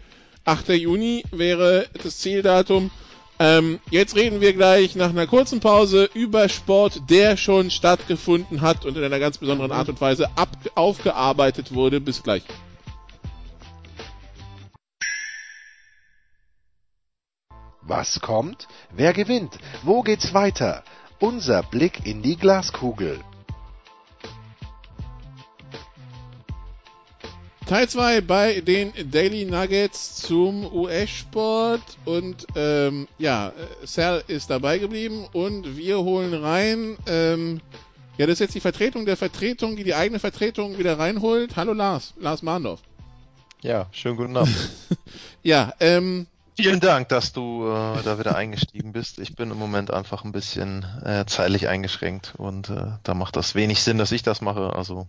8. Juni wäre das Zieldatum. Ähm, jetzt reden wir gleich nach einer kurzen Pause über Sport, der schon stattgefunden hat und in einer ganz besonderen Art und Weise ab aufgearbeitet wurde. Bis gleich. Was kommt? Wer gewinnt? Wo geht's weiter? Unser Blick in die Glaskugel. Teil 2 bei den Daily Nuggets zum US-Sport und ähm, ja, Sal ist dabei geblieben und wir holen rein. Ähm, ja, das ist jetzt die Vertretung der Vertretung, die die eigene Vertretung wieder reinholt. Hallo Lars, Lars Mahndorf. Ja, schönen guten Abend. (laughs) ja, ähm, Vielen Dank, dass du äh, da wieder eingestiegen bist. Ich bin im Moment einfach ein bisschen äh, zeitlich eingeschränkt und äh, da macht das wenig Sinn, dass ich das mache. Also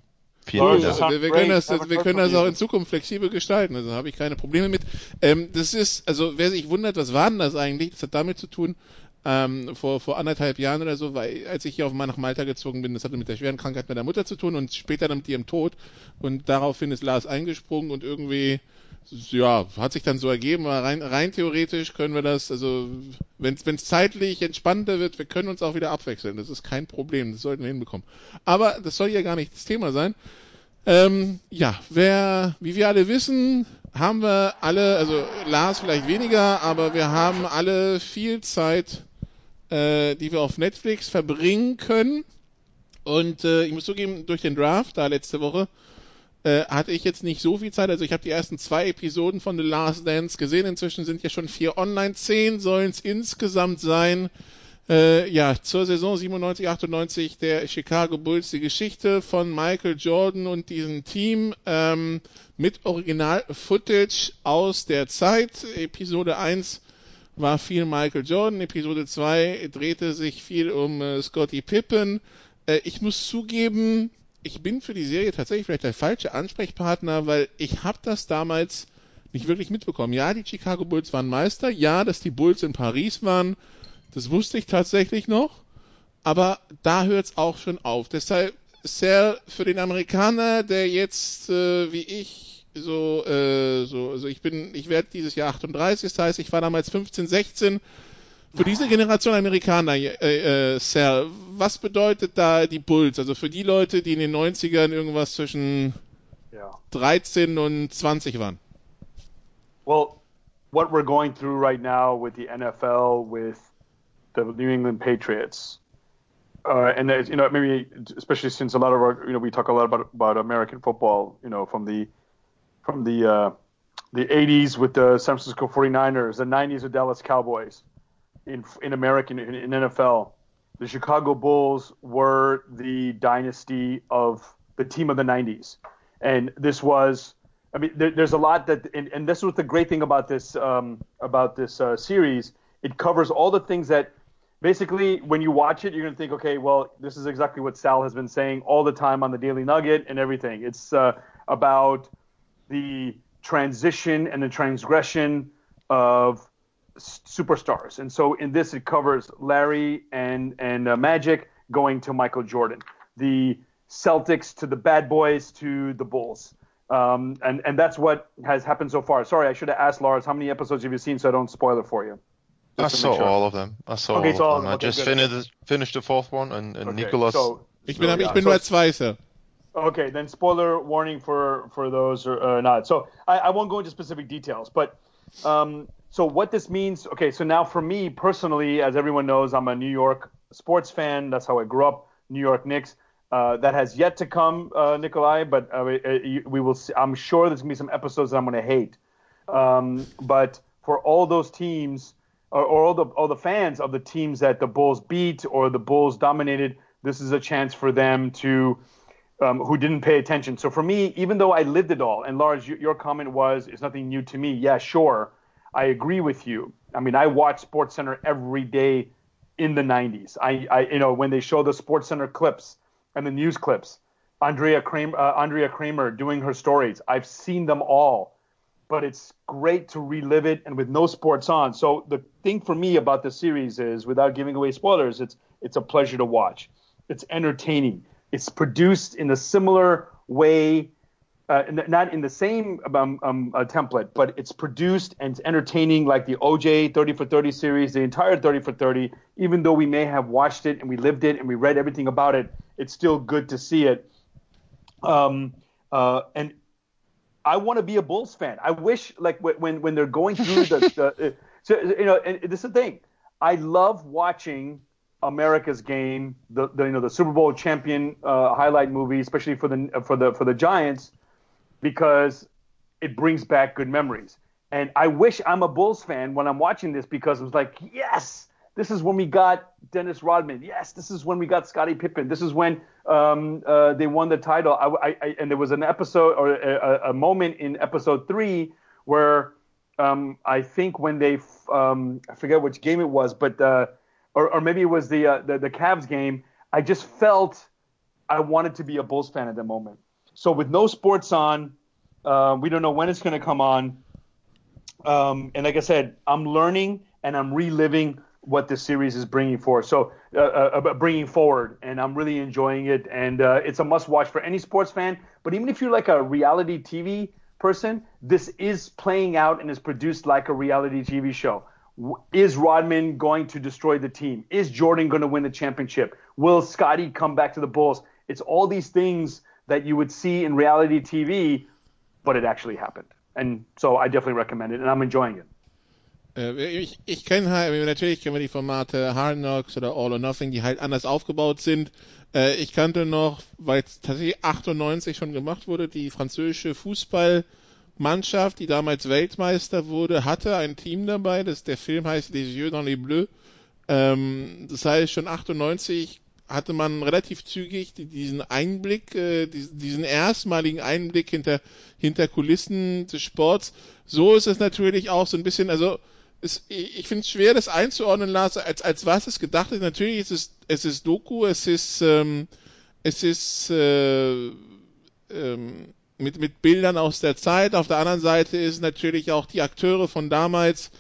Dank. Also, wir, wir, können das, wir können das auch in Zukunft flexibel gestalten, also habe ich keine Probleme mit. Ähm, das ist, also wer sich wundert, was war denn das eigentlich? Das hat damit zu tun, ähm, vor, vor anderthalb Jahren oder so, weil als ich hier auf nach Malta gezogen bin, das hatte mit der schweren Krankheit meiner Mutter zu tun und später dann mit ihrem Tod. Und daraufhin ist Lars eingesprungen und irgendwie, ja, hat sich dann so ergeben, rein, rein theoretisch können wir das, also wenn es zeitlich entspannter wird, wir können uns auch wieder abwechseln. Das ist kein Problem, das sollten wir hinbekommen. Aber das soll ja gar nicht das Thema sein. Ähm, ja, wer, wie wir alle wissen, haben wir alle, also Lars vielleicht weniger, aber wir haben alle viel Zeit, äh, die wir auf Netflix verbringen können. Und äh, ich muss zugeben, durch den Draft da letzte Woche äh, hatte ich jetzt nicht so viel Zeit. Also ich habe die ersten zwei Episoden von The Last Dance gesehen. Inzwischen sind ja schon vier online. Zehn sollen es insgesamt sein äh, ja, zur Saison 97, 98 der Chicago Bulls die Geschichte von Michael Jordan und diesem Team ähm, mit Original-Footage aus der Zeit. Episode 1 war viel Michael Jordan, Episode 2 drehte sich viel um äh, Scottie Pippen. Äh, ich muss zugeben, ich bin für die Serie tatsächlich vielleicht der falsche Ansprechpartner, weil ich habe das damals nicht wirklich mitbekommen. Ja, die Chicago Bulls waren Meister, ja, dass die Bulls in Paris waren, das wusste ich tatsächlich noch, aber da hört es auch schon auf. Deshalb sehr für den Amerikaner, der jetzt äh, wie ich so, äh, so, also ich bin, ich werde dieses Jahr 38, das heißt, ich war damals 15, 16. Für diese Generation Amerikaner, äh, äh, Sir, was bedeutet da die Bulls? Also für die Leute, die in den 90ern irgendwas zwischen ja. 13 und 20 waren. Well, what we're going through right now with the NFL, with the New England Patriots. Uh, and you know, maybe especially since a lot of our, you know, we talk a lot about about American football, you know, from the from the uh, the 80s with the San Francisco 49ers, the 90s with Dallas Cowboys, in in American in, in NFL, the Chicago Bulls were the dynasty of the team of the 90s, and this was. I mean, there, there's a lot that, and, and, this was the great thing about this um, about this uh, series. It covers all the things that basically, when you watch it, you're to think, okay, well, this is exactly what Sal has been saying all the time on the Daily Nugget and everything. It's uh, about the transition and the transgression of superstars. And so in this, it covers Larry and and uh, Magic going to Michael Jordan, the Celtics to the Bad Boys to the Bulls. Um, and and that's what has happened so far. Sorry, I should have asked Lars how many episodes have you seen, so I don't spoil it for you. I saw sure. all of them. I saw okay, all of them. I okay, just finished finished the fourth one, and, and okay, Nicholas. So, ich bin, so, ich bin so, nur zwei, Sir. Okay, then spoiler warning for for those or uh, not. So I, I won't go into specific details, but um, so what this means. Okay, so now for me personally, as everyone knows, I'm a New York sports fan. That's how I grew up. New York Knicks. Uh, that has yet to come, uh, Nikolai. But uh, we, we, will. See, I'm sure there's gonna be some episodes that I'm gonna hate. Um, but for all those teams or, or all the all the fans of the teams that the Bulls beat or the Bulls dominated. This is a chance for them to um, who didn't pay attention. So for me, even though I lived it all, and Lars, your, your comment was it's nothing new to me. Yeah, sure, I agree with you. I mean, I watched Sports Center every day in the 90s. I, I you know, when they show the Sports Center clips and the news clips, Andrea Kramer, uh, Andrea Kramer doing her stories. I've seen them all, but it's great to relive it and with no sports on. So the thing for me about the series is, without giving away spoilers, it's it's a pleasure to watch. It's entertaining. It's produced in a similar way, uh, not in the same um, um, uh, template, but it's produced and it's entertaining like the OJ 30 for 30 series, the entire 30 for 30. Even though we may have watched it and we lived it and we read everything about it, it's still good to see it. Um, uh, and I want to be a Bulls fan. I wish, like, when when they're going through the, the (laughs) uh, so, you know, and this is the thing. I love watching America's game, the, the you know the Super Bowl champion uh, highlight movie, especially for the for the for the Giants, because it brings back good memories. And I wish I'm a Bulls fan when I'm watching this because it was like, yes, this is when we got Dennis Rodman. Yes, this is when we got Scottie Pippen. This is when um, uh, they won the title. I, I, and there was an episode or a, a moment in episode three where um, I think when they, um, I forget which game it was, but uh, or, or maybe it was the, uh, the the Cavs game. I just felt I wanted to be a Bulls fan at the moment. So with no sports on, uh, we don't know when it's going to come on. Um, and like I said, I'm learning and I'm reliving what this series is bringing forward. So uh, uh, bringing forward, and I'm really enjoying it. And uh, it's a must-watch for any sports fan. But even if you're like a reality TV person, this is playing out and is produced like a reality TV show. Is Rodman going to destroy the team? Is Jordan going to win the championship? Will Scottie come back to the Bulls? It's all these things that you would see in reality TV, but it actually happened. And so I definitely recommend it, and I'm enjoying it. Äh, ich, ich kenne natürlich kennen die Formate Hard Knocks oder All or Nothing, die halt anders aufgebaut sind. Äh, ich kannte noch, weil es tatsächlich 98 schon gemacht wurde, die französische Fußballmannschaft, die damals Weltmeister wurde, hatte ein Team dabei, das der Film heißt Les Yeux dans les Bleus. Ähm, das heißt, schon 98 hatte man relativ zügig diesen Einblick, äh, diesen erstmaligen Einblick hinter, hinter Kulissen des Sports. So ist es natürlich auch so ein bisschen, also es, ich finde es schwer, das einzuordnen, Lars, als, als was es gedacht ist. Natürlich ist es, es ist Doku, es ist, ähm, es ist äh, ähm, mit, mit Bildern aus der Zeit. Auf der anderen Seite ist natürlich auch die Akteure von damals,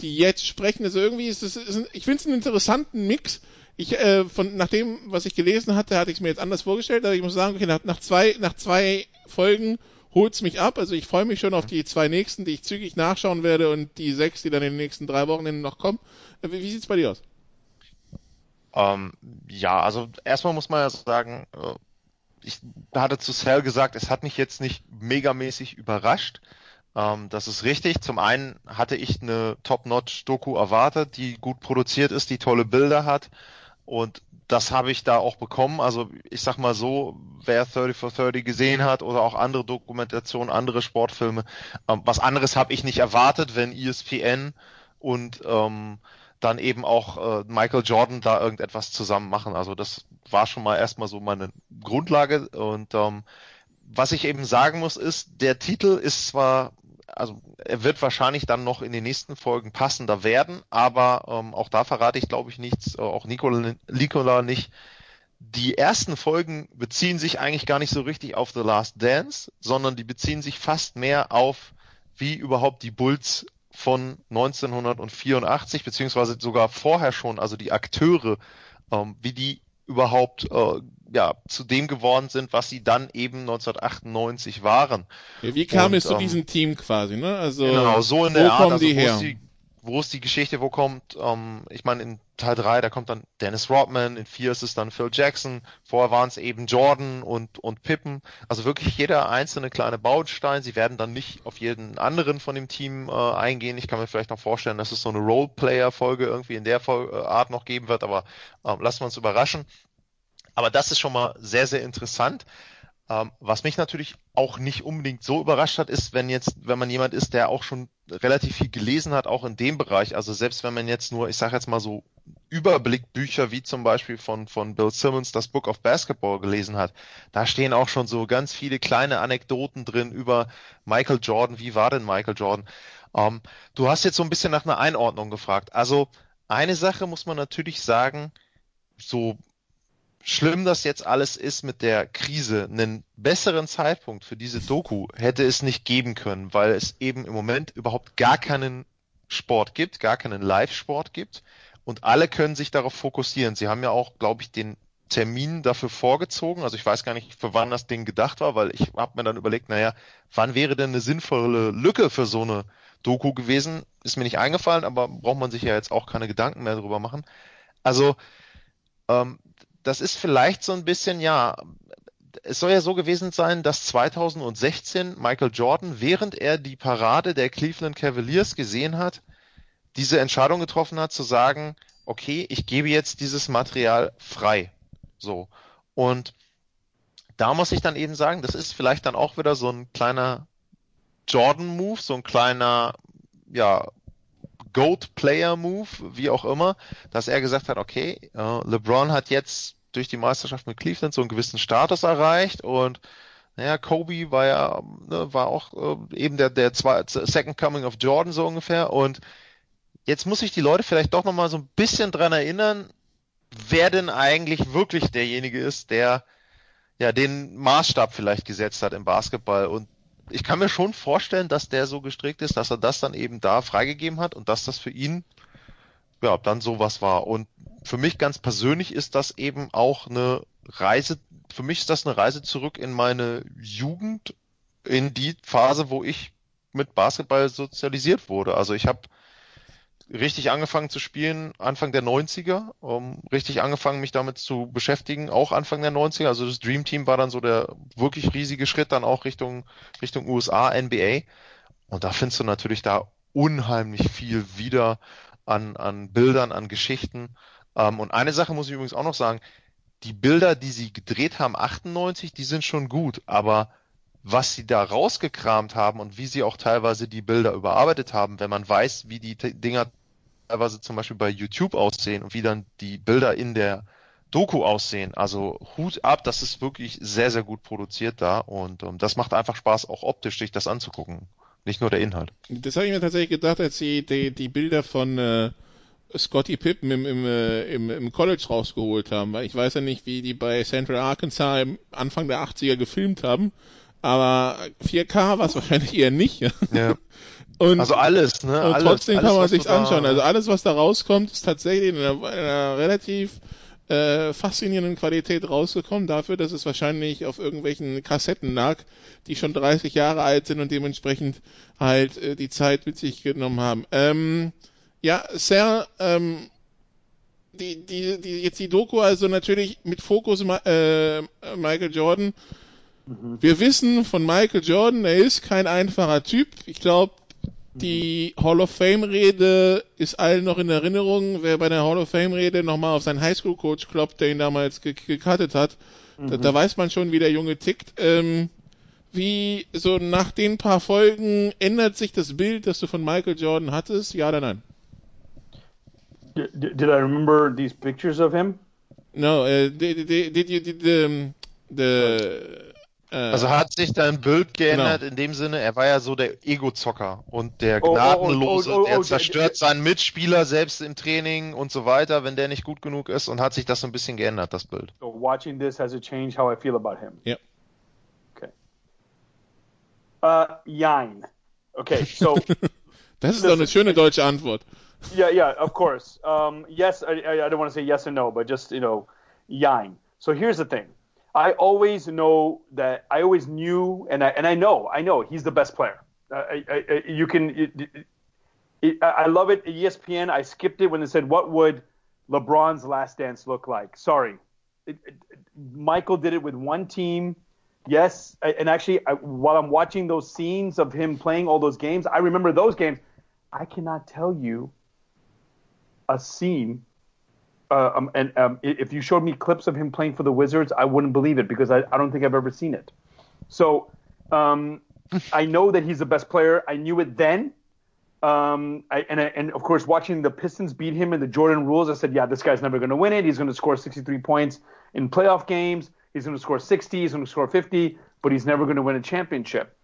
die jetzt sprechen. Also irgendwie ist es, ist ich finde es einen interessanten Mix. Ich, äh, von, nach dem, was ich gelesen hatte, hatte ich es mir jetzt anders vorgestellt, aber ich muss sagen, okay, nach, nach zwei, nach zwei Folgen holt's mich ab. Also ich freue mich schon auf die zwei nächsten, die ich zügig nachschauen werde und die sechs, die dann in den nächsten drei Wochen noch kommen. Äh, wie, wie sieht's bei dir aus? Ähm, ja, also erstmal muss man ja sagen, äh, ich hatte zu Cell gesagt, es hat mich jetzt nicht megamäßig überrascht. Ähm, das ist richtig. Zum einen hatte ich eine Top-Notch-Doku erwartet, die gut produziert ist, die tolle Bilder hat. Und das habe ich da auch bekommen. Also ich sag mal so, wer 30 for 30 gesehen hat oder auch andere Dokumentationen, andere Sportfilme, ähm, was anderes habe ich nicht erwartet, wenn ESPN und ähm, dann eben auch äh, Michael Jordan da irgendetwas zusammen machen. Also das war schon mal erstmal so meine Grundlage. Und ähm, was ich eben sagen muss, ist, der Titel ist zwar also er wird wahrscheinlich dann noch in den nächsten Folgen passender werden, aber ähm, auch da verrate ich glaube ich nichts, äh, auch Nicola, Nicola nicht. Die ersten Folgen beziehen sich eigentlich gar nicht so richtig auf The Last Dance, sondern die beziehen sich fast mehr auf, wie überhaupt die Bulls von 1984 beziehungsweise sogar vorher schon, also die Akteure, ähm, wie die überhaupt äh, ja, zu dem geworden sind, was sie dann eben 1998 waren. Ja, wie kam Und, es zu ähm, diesem Team quasi, ne? Also genau, so in der Art, also, die her? Die, wo ist die Geschichte, wo kommt, ähm, ich meine, in Teil 3, da kommt dann Dennis Rodman, in 4 ist es dann Phil Jackson, vorher waren es eben Jordan und, und Pippen, also wirklich jeder einzelne kleine Baustein, sie werden dann nicht auf jeden anderen von dem Team äh, eingehen, ich kann mir vielleicht noch vorstellen, dass es so eine Roleplayer-Folge irgendwie in der äh, Art noch geben wird, aber äh, lassen wir uns überraschen. Aber das ist schon mal sehr, sehr interessant. Ähm, was mich natürlich auch nicht unbedingt so überrascht hat, ist, wenn jetzt, wenn man jemand ist, der auch schon relativ viel gelesen hat, auch in dem Bereich. Also selbst wenn man jetzt nur, ich sage jetzt mal so Überblickbücher wie zum Beispiel von von Bill Simmons das Book of Basketball gelesen hat, da stehen auch schon so ganz viele kleine Anekdoten drin über Michael Jordan. Wie war denn Michael Jordan? Ähm, du hast jetzt so ein bisschen nach einer Einordnung gefragt. Also eine Sache muss man natürlich sagen, so schlimm das jetzt alles ist mit der Krise, einen besseren Zeitpunkt für diese Doku hätte es nicht geben können, weil es eben im Moment überhaupt gar keinen Sport gibt, gar keinen Live-Sport gibt und alle können sich darauf fokussieren. Sie haben ja auch, glaube ich, den Termin dafür vorgezogen. Also ich weiß gar nicht, für wann das Ding gedacht war, weil ich habe mir dann überlegt, naja, wann wäre denn eine sinnvolle Lücke für so eine Doku gewesen? Ist mir nicht eingefallen, aber braucht man sich ja jetzt auch keine Gedanken mehr darüber machen. Also ähm, das ist vielleicht so ein bisschen, ja, es soll ja so gewesen sein, dass 2016 Michael Jordan, während er die Parade der Cleveland Cavaliers gesehen hat, diese Entscheidung getroffen hat, zu sagen, okay, ich gebe jetzt dieses Material frei. So. Und da muss ich dann eben sagen, das ist vielleicht dann auch wieder so ein kleiner Jordan-Move, so ein kleiner, ja, Goat-Player-Move, wie auch immer, dass er gesagt hat, okay, äh, LeBron hat jetzt durch die Meisterschaft mit Cleveland so einen gewissen Status erreicht und naja, Kobe war ja, ne, war auch äh, eben der, der zwei, Second Coming of Jordan so ungefähr und jetzt muss ich die Leute vielleicht doch nochmal so ein bisschen dran erinnern, wer denn eigentlich wirklich derjenige ist, der ja den Maßstab vielleicht gesetzt hat im Basketball und ich kann mir schon vorstellen, dass der so gestrickt ist, dass er das dann eben da freigegeben hat und dass das für ihn ja dann sowas war und für mich ganz persönlich ist das eben auch eine Reise, für mich ist das eine Reise zurück in meine Jugend, in die Phase, wo ich mit Basketball sozialisiert wurde. Also ich habe richtig angefangen zu spielen Anfang der 90er, um, richtig angefangen mich damit zu beschäftigen, auch Anfang der 90er. Also das Dream Team war dann so der wirklich riesige Schritt dann auch Richtung, Richtung USA, NBA. Und da findest du natürlich da unheimlich viel wieder an, an Bildern, an Geschichten. Ähm, und eine Sache muss ich übrigens auch noch sagen, die Bilder, die sie gedreht haben, 98, die sind schon gut, aber was sie da rausgekramt haben und wie sie auch teilweise die Bilder überarbeitet haben, wenn man weiß, wie die Dinger teilweise zum Beispiel bei YouTube aussehen und wie dann die Bilder in der Doku aussehen. Also Hut ab, das ist wirklich sehr, sehr gut produziert da und um, ähm, das macht einfach Spaß, auch optisch sich das anzugucken. Nicht nur der Inhalt. Das habe ich mir tatsächlich gedacht, als sie die, die Bilder von äh, Scotty Pippen im, im, äh, im, im College rausgeholt haben, weil ich weiß ja nicht, wie die bei Central Arkansas im Anfang der 80er gefilmt haben, aber 4K war es wahrscheinlich eher nicht. Ja. (laughs) Und, also alles, ne? Und alles, trotzdem alles, kann man sich's anschauen. Also alles, was da rauskommt, ist tatsächlich in einer, in einer relativ äh, faszinierenden Qualität rausgekommen, dafür, dass es wahrscheinlich auf irgendwelchen Kassetten lag, die schon 30 Jahre alt sind und dementsprechend halt äh, die Zeit mit sich genommen haben. Ähm, ja, sehr, ähm, die, die, die, jetzt die Doku, also natürlich mit Fokus äh, Michael Jordan. Mhm. Wir wissen von Michael Jordan, er ist kein einfacher Typ. Ich glaube, die Hall of Fame Rede ist allen noch in Erinnerung. Wer bei der Hall of Fame Rede nochmal auf seinen Highschool Coach kloppt, der ihn damals gecuttet hat, mhm. da, da, weiß man schon, wie der Junge tickt. Ähm, wie so nach den paar Folgen ändert sich das Bild, das du von Michael Jordan hattest? Ja oder nein? Did, did I remember these pictures of him? No, uh, did, did, did you did the, the also hat sich dein Bild geändert genau. in dem Sinne, er war ja so der Ego-Zocker und der gnadenlose, oh, oh, oh, der zerstört seinen Mitspieler selbst im Training und so weiter, wenn der nicht gut genug ist und hat sich das so ein bisschen geändert, das Bild. So watching this has it changed how I feel about him? Ja. Okay. Uh, jein. Okay, so. (laughs) das ist doch eine schöne deutsche Antwort. yeah, yeah, of course. Um, yes, I, I don't want to say yes and no, but just you know, yine. So here's the thing. I always know that I always knew, and I and I know, I know he's the best player. Uh, I, I, you can. It, it, I love it. ESPN. I skipped it when they said, "What would LeBron's last dance look like?" Sorry, Michael did it with one team. Yes, and actually, while I'm watching those scenes of him playing all those games, I remember those games. I cannot tell you a scene. Uh, um, and um, if you showed me clips of him playing for the Wizards, I wouldn't believe it because I, I don't think I've ever seen it. So um, I know that he's the best player. I knew it then. Um, I, and, and of course, watching the Pistons beat him in the Jordan rules, I said, yeah, this guy's never going to win it. He's going to score 63 points in playoff games. He's going to score 60. He's going to score 50, but he's never going to win a championship.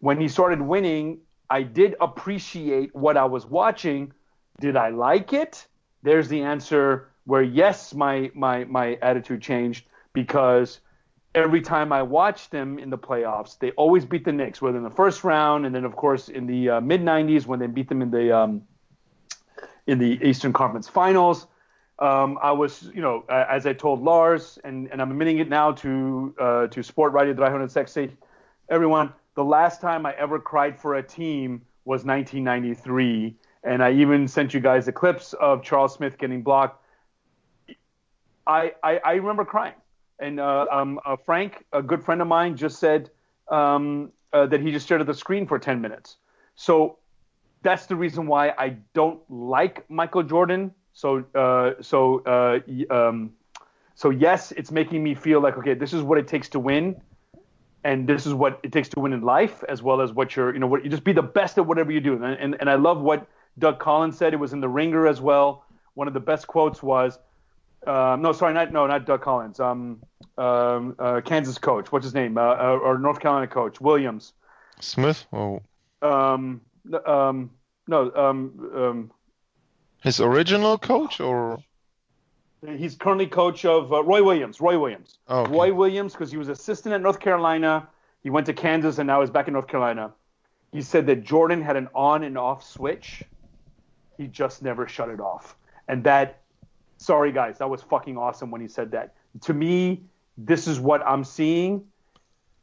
When he started winning, I did appreciate what I was watching. Did I like it? There's the answer where yes, my, my, my attitude changed because – every time I watched them in the playoffs, they always beat the Knicks, whether in the first round and then of course in the uh, mid '90s when they beat them in the um, in the Eastern Conference Finals. Um, I was, you know, as I told Lars, and, and I'm admitting it now to uh, to Sport Radio 360, everyone, the last time I ever cried for a team was 1993, and I even sent you guys the clips of Charles Smith getting blocked. I, I, I remember crying. And uh, um, uh, Frank, a good friend of mine, just said um, uh, that he just stared at the screen for 10 minutes. So that's the reason why I don't like Michael Jordan. So uh, so uh, um, so yes, it's making me feel like okay, this is what it takes to win, and this is what it takes to win in life, as well as what you're you know what you just be the best at whatever you do. And and, and I love what Doug Collins said. It was in the Ringer as well. One of the best quotes was um, no, sorry, not no, not Doug Collins. Um, um, uh, Kansas coach. What's his name? Uh, uh, or North Carolina coach Williams. Smith. Oh. Um, um, no. Um, um, his original coach, or he's currently coach of uh, Roy Williams. Roy Williams. Oh, okay. Roy Williams, because he was assistant at North Carolina. He went to Kansas and now he's back in North Carolina. He said that Jordan had an on and off switch. He just never shut it off, and that sorry guys, that was fucking awesome when he said that. To me, this is what I'm seeing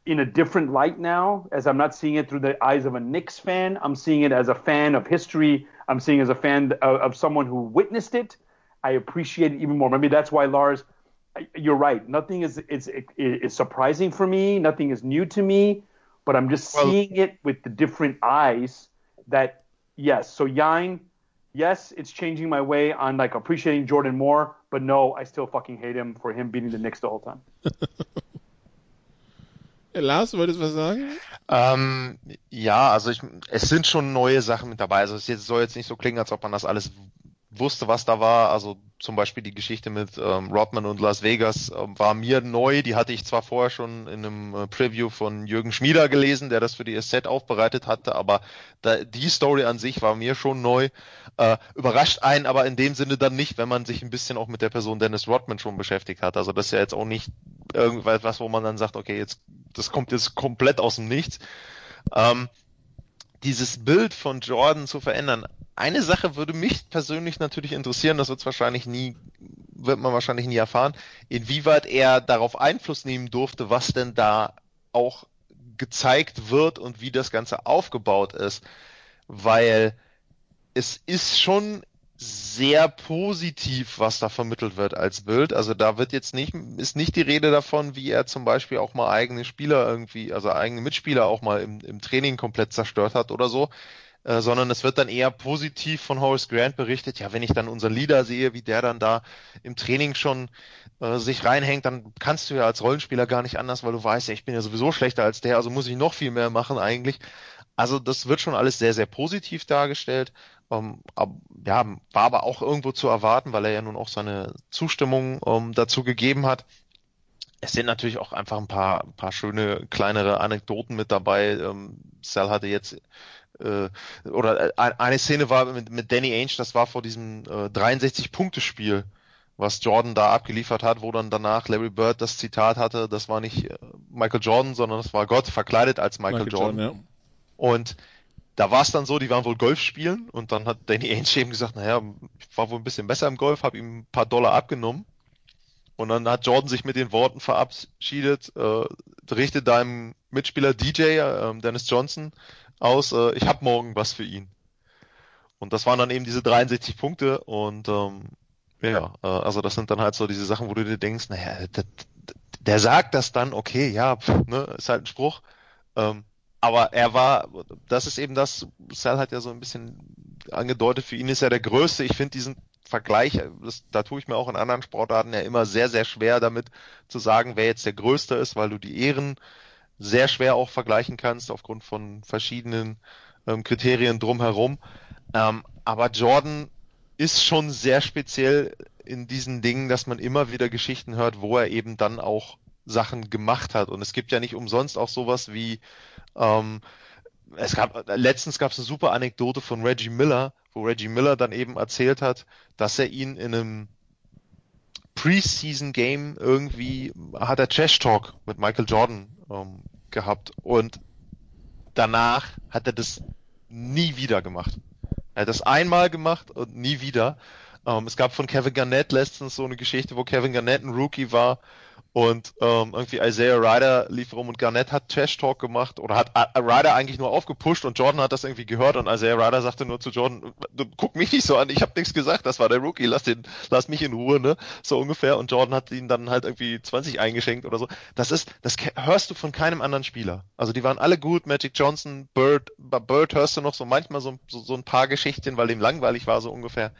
in a different light now, as I'm not seeing it through the eyes of a Knicks fan. I'm seeing it as a fan of history. I'm seeing it as a fan of, of someone who witnessed it. I appreciate it even more. Maybe that's why Lars, you're right. Nothing is is is surprising for me. Nothing is new to me. But I'm just well, seeing it with the different eyes. That yes. So Yain yes, it's changing my way on like appreciating Jordan more, but no, I still fucking hate him for him beating the Knicks the whole time. (laughs) Lars, wolltest du was sagen? Ähm, ja, also ich, es sind schon neue Sachen mit dabei. Also es soll jetzt nicht so klingen, als ob man das alles wusste, was da war. Also zum Beispiel die Geschichte mit ähm, Rodman und Las Vegas ähm, war mir neu. Die hatte ich zwar vorher schon in einem äh, Preview von Jürgen Schmieder gelesen, der das für die Set aufbereitet hatte, aber da, die Story an sich war mir schon neu. Äh, überrascht einen aber in dem Sinne dann nicht, wenn man sich ein bisschen auch mit der Person Dennis Rodman schon beschäftigt hat. Also das ist ja jetzt auch nicht irgendwas, wo man dann sagt, okay, jetzt das kommt jetzt komplett aus dem Nichts. Ähm, dieses Bild von Jordan zu verändern. Eine Sache würde mich persönlich natürlich interessieren, das wird wahrscheinlich nie, wird man wahrscheinlich nie erfahren, inwieweit er darauf Einfluss nehmen durfte, was denn da auch gezeigt wird und wie das Ganze aufgebaut ist. Weil es ist schon sehr positiv, was da vermittelt wird als Bild. Also da wird jetzt nicht, ist nicht die Rede davon, wie er zum Beispiel auch mal eigene Spieler irgendwie, also eigene Mitspieler auch mal im, im Training komplett zerstört hat oder so. Äh, sondern es wird dann eher positiv von Horace Grant berichtet. Ja, wenn ich dann unseren Leader sehe, wie der dann da im Training schon äh, sich reinhängt, dann kannst du ja als Rollenspieler gar nicht anders, weil du weißt, ja, ich bin ja sowieso schlechter als der, also muss ich noch viel mehr machen eigentlich. Also das wird schon alles sehr, sehr positiv dargestellt. Ähm, ab, ja, war aber auch irgendwo zu erwarten, weil er ja nun auch seine Zustimmung ähm, dazu gegeben hat. Es sind natürlich auch einfach ein paar, ein paar schöne kleinere Anekdoten mit dabei. Ähm, Sal hatte jetzt äh, oder äh, eine Szene war mit, mit Danny Ainge, das war vor diesem äh, 63-Punkte-Spiel, was Jordan da abgeliefert hat, wo dann danach Larry Bird das Zitat hatte, das war nicht äh, Michael Jordan, sondern das war Gott verkleidet als Michael, Michael Jordan. Jordan ja. Und da war es dann so, die waren wohl Golf spielen und dann hat Danny Ainge eben gesagt, naja, ich war wohl ein bisschen besser im Golf, habe ihm ein paar Dollar abgenommen. Und dann hat Jordan sich mit den Worten verabschiedet, äh, richtet deinem Mitspieler DJ, äh, Dennis Johnson, aus, äh, ich habe morgen was für ihn. Und das waren dann eben diese 63 Punkte und ähm, ja, äh, also das sind dann halt so diese Sachen, wo du dir denkst, naja, der, der sagt das dann, okay, ja, pff, ne, ist halt ein Spruch. Ähm, aber er war, das ist eben das, Sal hat ja so ein bisschen angedeutet, für ihn ist er der Größte. Ich finde diesen Vergleich, das, da tue ich mir auch in anderen Sportarten ja immer sehr, sehr schwer damit zu sagen, wer jetzt der Größte ist, weil du die Ehren sehr schwer auch vergleichen kannst aufgrund von verschiedenen ähm, Kriterien drumherum. Ähm, aber Jordan ist schon sehr speziell in diesen Dingen, dass man immer wieder Geschichten hört, wo er eben dann auch Sachen gemacht hat. Und es gibt ja nicht umsonst auch sowas wie ähm, es gab letztens gab es eine super Anekdote von Reggie Miller, wo Reggie Miller dann eben erzählt hat, dass er ihn in einem Preseason Game irgendwie hat er Trash Talk mit Michael Jordan ähm, gehabt und danach hat er das nie wieder gemacht. Er hat das einmal gemacht und nie wieder. Ähm, es gab von Kevin Garnett letztens so eine Geschichte, wo Kevin Garnett ein Rookie war und ähm, irgendwie Isaiah Ryder lief rum und Garnett hat Trash Talk gemacht oder hat äh, Ryder eigentlich nur aufgepusht und Jordan hat das irgendwie gehört und Isaiah Ryder sagte nur zu Jordan, du guck mich nicht so an, ich habe nichts gesagt, das war der Rookie, lass den, lass mich in Ruhe, ne? So ungefähr. Und Jordan hat ihn dann halt irgendwie 20 eingeschenkt oder so. Das ist, das hörst du von keinem anderen Spieler. Also die waren alle gut, Magic Johnson, Bird, bei Bird hörst du noch so manchmal so, so, so ein paar Geschichten, weil ihm langweilig war, so ungefähr.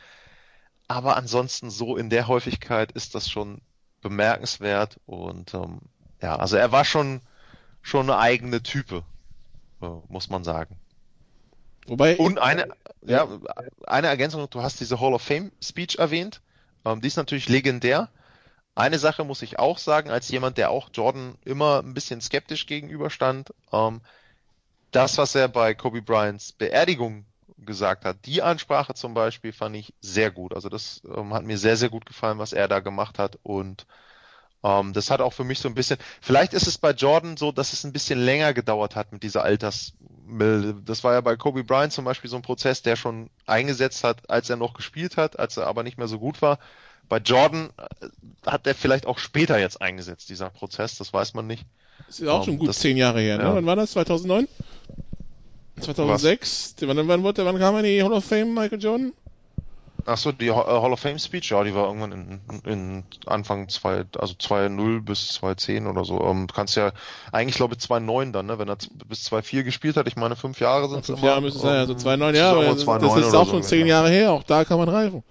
Aber ansonsten so in der Häufigkeit ist das schon bemerkenswert und ähm, ja, also er war schon schon eine eigene Type, äh, muss man sagen. Wobei und eine ja, eine Ergänzung, du hast diese Hall of Fame Speech erwähnt, ähm, die ist natürlich legendär. Eine Sache muss ich auch sagen, als jemand, der auch Jordan immer ein bisschen skeptisch gegenüberstand, ähm, das, was er bei Kobe Bryants Beerdigung gesagt hat. Die Ansprache zum Beispiel fand ich sehr gut. Also das ähm, hat mir sehr, sehr gut gefallen, was er da gemacht hat. Und ähm, das hat auch für mich so ein bisschen, vielleicht ist es bei Jordan so, dass es ein bisschen länger gedauert hat mit dieser Altersmilde. Das war ja bei Kobe Bryant zum Beispiel so ein Prozess, der schon eingesetzt hat, als er noch gespielt hat, als er aber nicht mehr so gut war. Bei Jordan äh, hat er vielleicht auch später jetzt eingesetzt, dieser Prozess, das weiß man nicht. Das ist auch um, schon ähm, gut das, zehn Jahre her, ne? Ja. Wann war das? 2009? 2006? Wann, wann, wann kam er in die Hall of Fame, Michael Jordan? Achso, die Hall of Fame Speech, ja, die war irgendwann in, in Anfang 2, also 2.0 bis 2.10 oder so. Ähm, du kannst ja, eigentlich glaube ich 2.9 dann, ne, wenn er bis 2.4 gespielt hat, ich meine fünf Jahre sind es Fünf Jahre müssen es sein, also 2.9 Jahre, das, das ist auch schon so, zehn Jahre her, auch da kann man reifen.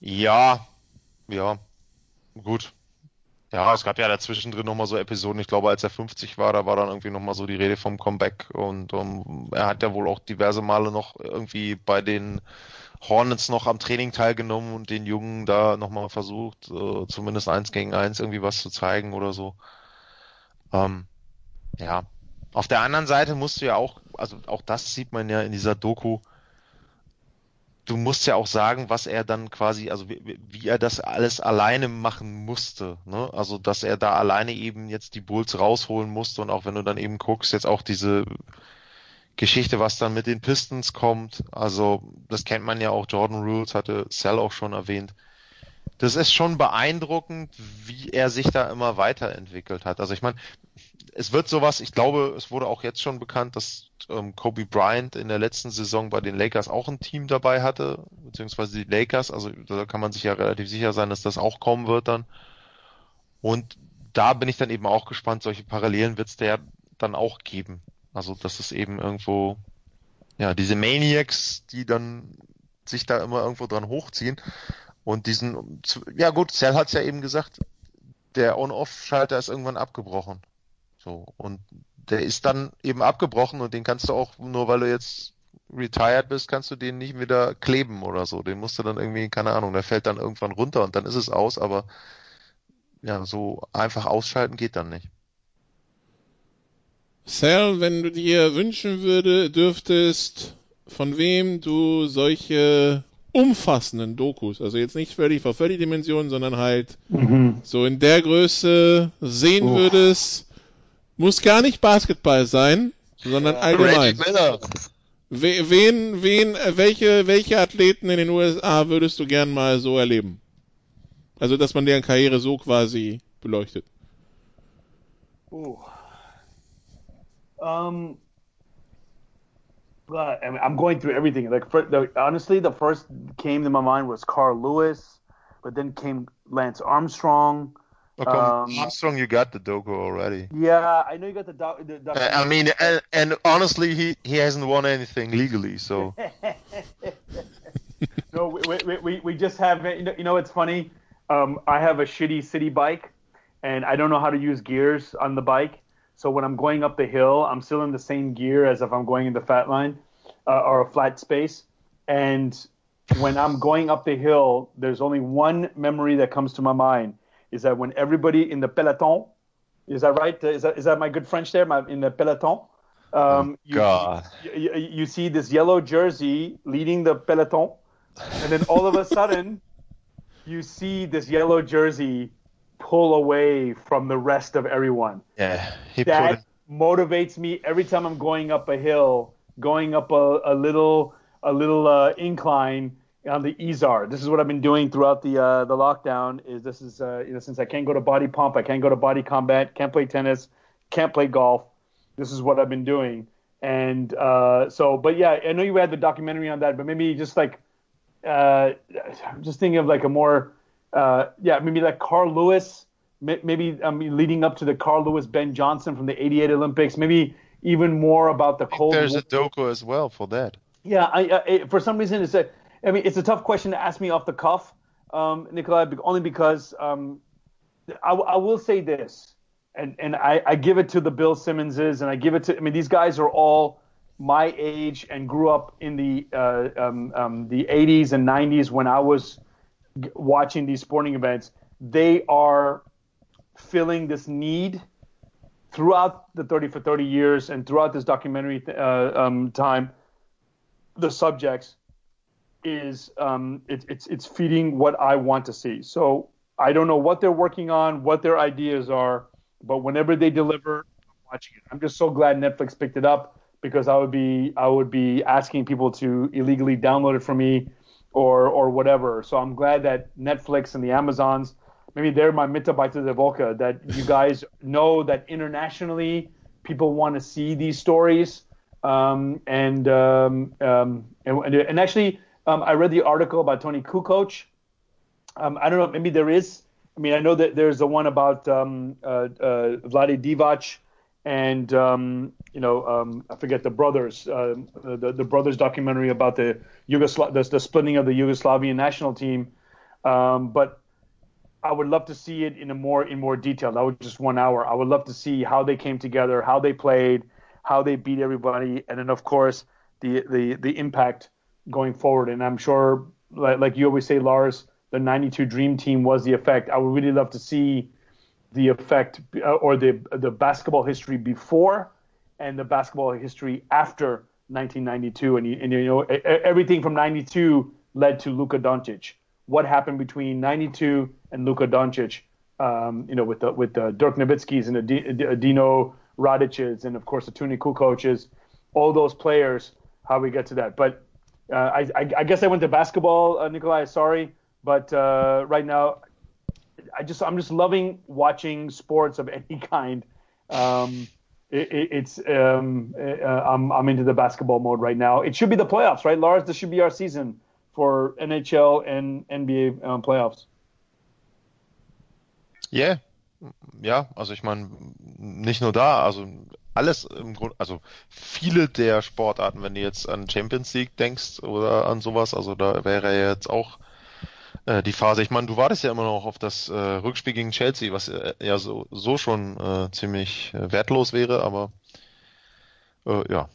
Ja, ja, gut. Ja, es gab ja dazwischen drin nochmal so Episoden. Ich glaube, als er 50 war, da war dann irgendwie nochmal so die Rede vom Comeback. Und um, er hat ja wohl auch diverse Male noch irgendwie bei den Hornets noch am Training teilgenommen und den Jungen da nochmal versucht, äh, zumindest eins gegen eins irgendwie was zu zeigen oder so. Ähm, ja. Auf der anderen Seite musst du ja auch, also auch das sieht man ja in dieser Doku, du musst ja auch sagen, was er dann quasi, also wie, wie er das alles alleine machen musste. Ne? Also dass er da alleine eben jetzt die Bulls rausholen musste und auch wenn du dann eben guckst, jetzt auch diese Geschichte, was dann mit den Pistons kommt. Also das kennt man ja auch, Jordan Rules hatte Cell auch schon erwähnt. Das ist schon beeindruckend, wie er sich da immer weiterentwickelt hat. Also ich meine, es wird sowas, ich glaube, es wurde auch jetzt schon bekannt, dass ähm, Kobe Bryant in der letzten Saison bei den Lakers auch ein Team dabei hatte, beziehungsweise die Lakers, also da kann man sich ja relativ sicher sein, dass das auch kommen wird dann. Und da bin ich dann eben auch gespannt, solche Parallelen wird es ja dann auch geben. Also das ist eben irgendwo, ja, diese Maniacs, die dann sich da immer irgendwo dran hochziehen und diesen, ja gut, Cell hat es ja eben gesagt, der On-Off-Schalter ist irgendwann abgebrochen. So. Und der ist dann eben abgebrochen und den kannst du auch, nur weil du jetzt retired bist, kannst du den nicht wieder kleben oder so. Den musst du dann irgendwie, keine Ahnung, der fällt dann irgendwann runter und dann ist es aus, aber ja, so einfach ausschalten geht dann nicht. Sal, wenn du dir wünschen würde, dürftest, von wem du solche umfassenden Dokus, also jetzt nicht völlig vor völlig Dimensionen, sondern halt mhm. so in der Größe sehen oh. würdest, muss gar nicht Basketball sein, sondern allgemein. Wen, wen, welche, welche Athleten in den USA würdest du gern mal so erleben? Also, dass man deren Karriere so quasi beleuchtet. Oh. Um, I'm going through everything. Like, for, the, honestly, the first came to my mind was Carl Lewis, but then came Lance Armstrong. Um, Armstrong, you got the Dogo already. Yeah, I know you got the. Do- the, the I mean, and, and, honestly, he he hasn't won anything legally, so. (laughs) (laughs) no, we, we, we, we just have you know, you know it's funny. Um, I have a shitty city bike, and I don't know how to use gears on the bike. So when I'm going up the hill, I'm still in the same gear as if I'm going in the fat line uh, or a flat space. And when I'm going up the hill, there's only one memory that comes to my mind is that when everybody in the peloton, is that right? Is that, is that my good French there? My, in the peloton, um, you, God. You, you, you see this yellow jersey leading the peloton, and then all of a sudden, (laughs) you see this yellow jersey pull away from the rest of everyone. Yeah, that motivates me every time I'm going up a hill, going up a, a little a little uh, incline on the Izar. This is what I've been doing throughout the uh, the lockdown. Is this is uh, you know since I can't go to body pump, I can't go to body combat, can't play tennis, can't play golf. This is what I've been doing. And uh, so, but yeah, I know you had the documentary on that, but maybe just like uh, I'm just thinking of like a more uh, yeah, maybe like Carl Lewis, maybe I mean, leading up to the Carl Lewis Ben Johnson from the '88 Olympics, maybe even more about the cold. There's a doku as well for that. Yeah, I, I, for some reason it's a, I mean, it's a tough question to ask me off the cuff, um, Nikolai, only because um, I, I will say this, and and I, I give it to the Bill Simmonses, and I give it to, I mean, these guys are all my age and grew up in the uh, um, um, the 80s and 90s when I was watching these sporting events, they are filling this need throughout the 30 for 30 years and throughout this documentary uh, um, time. The subjects is um, it, it's it's feeding what I want to see. So I don't know what they're working on, what their ideas are, but whenever they deliver, I'm watching it. I'm just so glad Netflix picked it up because I would be I would be asking people to illegally download it for me or or whatever. So I'm glad that Netflix and the Amazons, maybe they're my Mitarbeiter der Woche, that you guys know that internationally people want to see these stories. Um, and, um, um, and, and actually, um, I read the article about Tony Kukoc. Um, I don't know, maybe there is. I mean, I know that there's the one about um, uh, uh, Divac and um, you know um, I forget the brothers uh, the the brothers documentary about the Yugoslav the, the splitting of the Yugoslavian national team, um, but I would love to see it in a more in more detail. That was just one hour. I would love to see how they came together, how they played, how they beat everybody, and then of course the the the impact going forward. And I'm sure, like, like you always say, Lars, the '92 Dream Team was the effect. I would really love to see the effect uh, or the the basketball history before and the basketball history after 1992 and, and you know everything from 92 led to Luka Doncic. What happened between 92 and Luka Doncic um, you know with the with the Dirk Nowitzki's and the Dino Radic's and of course the Tony Kukocs all those players how we get to that. But uh, I, I, I guess I went to basketball uh, Nikolai sorry. But uh, right now I just I'm just loving watching sports of any kind. Um, it, it, it's um, uh, I'm I'm into the basketball mode right now. It should be the playoffs, right, Lars? This should be our season for NHL and NBA um, playoffs. Yeah, ja, also ich meine, nicht nur da, also alles im Grunde, also viele der Sportarten, wenn du jetzt an Champions League denkst oder an sowas, also da wäre jetzt auch äh, die Phase. Ich meine, du wartest ja immer noch auf das äh, Rückspiel gegen Chelsea, was äh, ja so, so schon äh, ziemlich äh, wertlos wäre, aber äh, ja.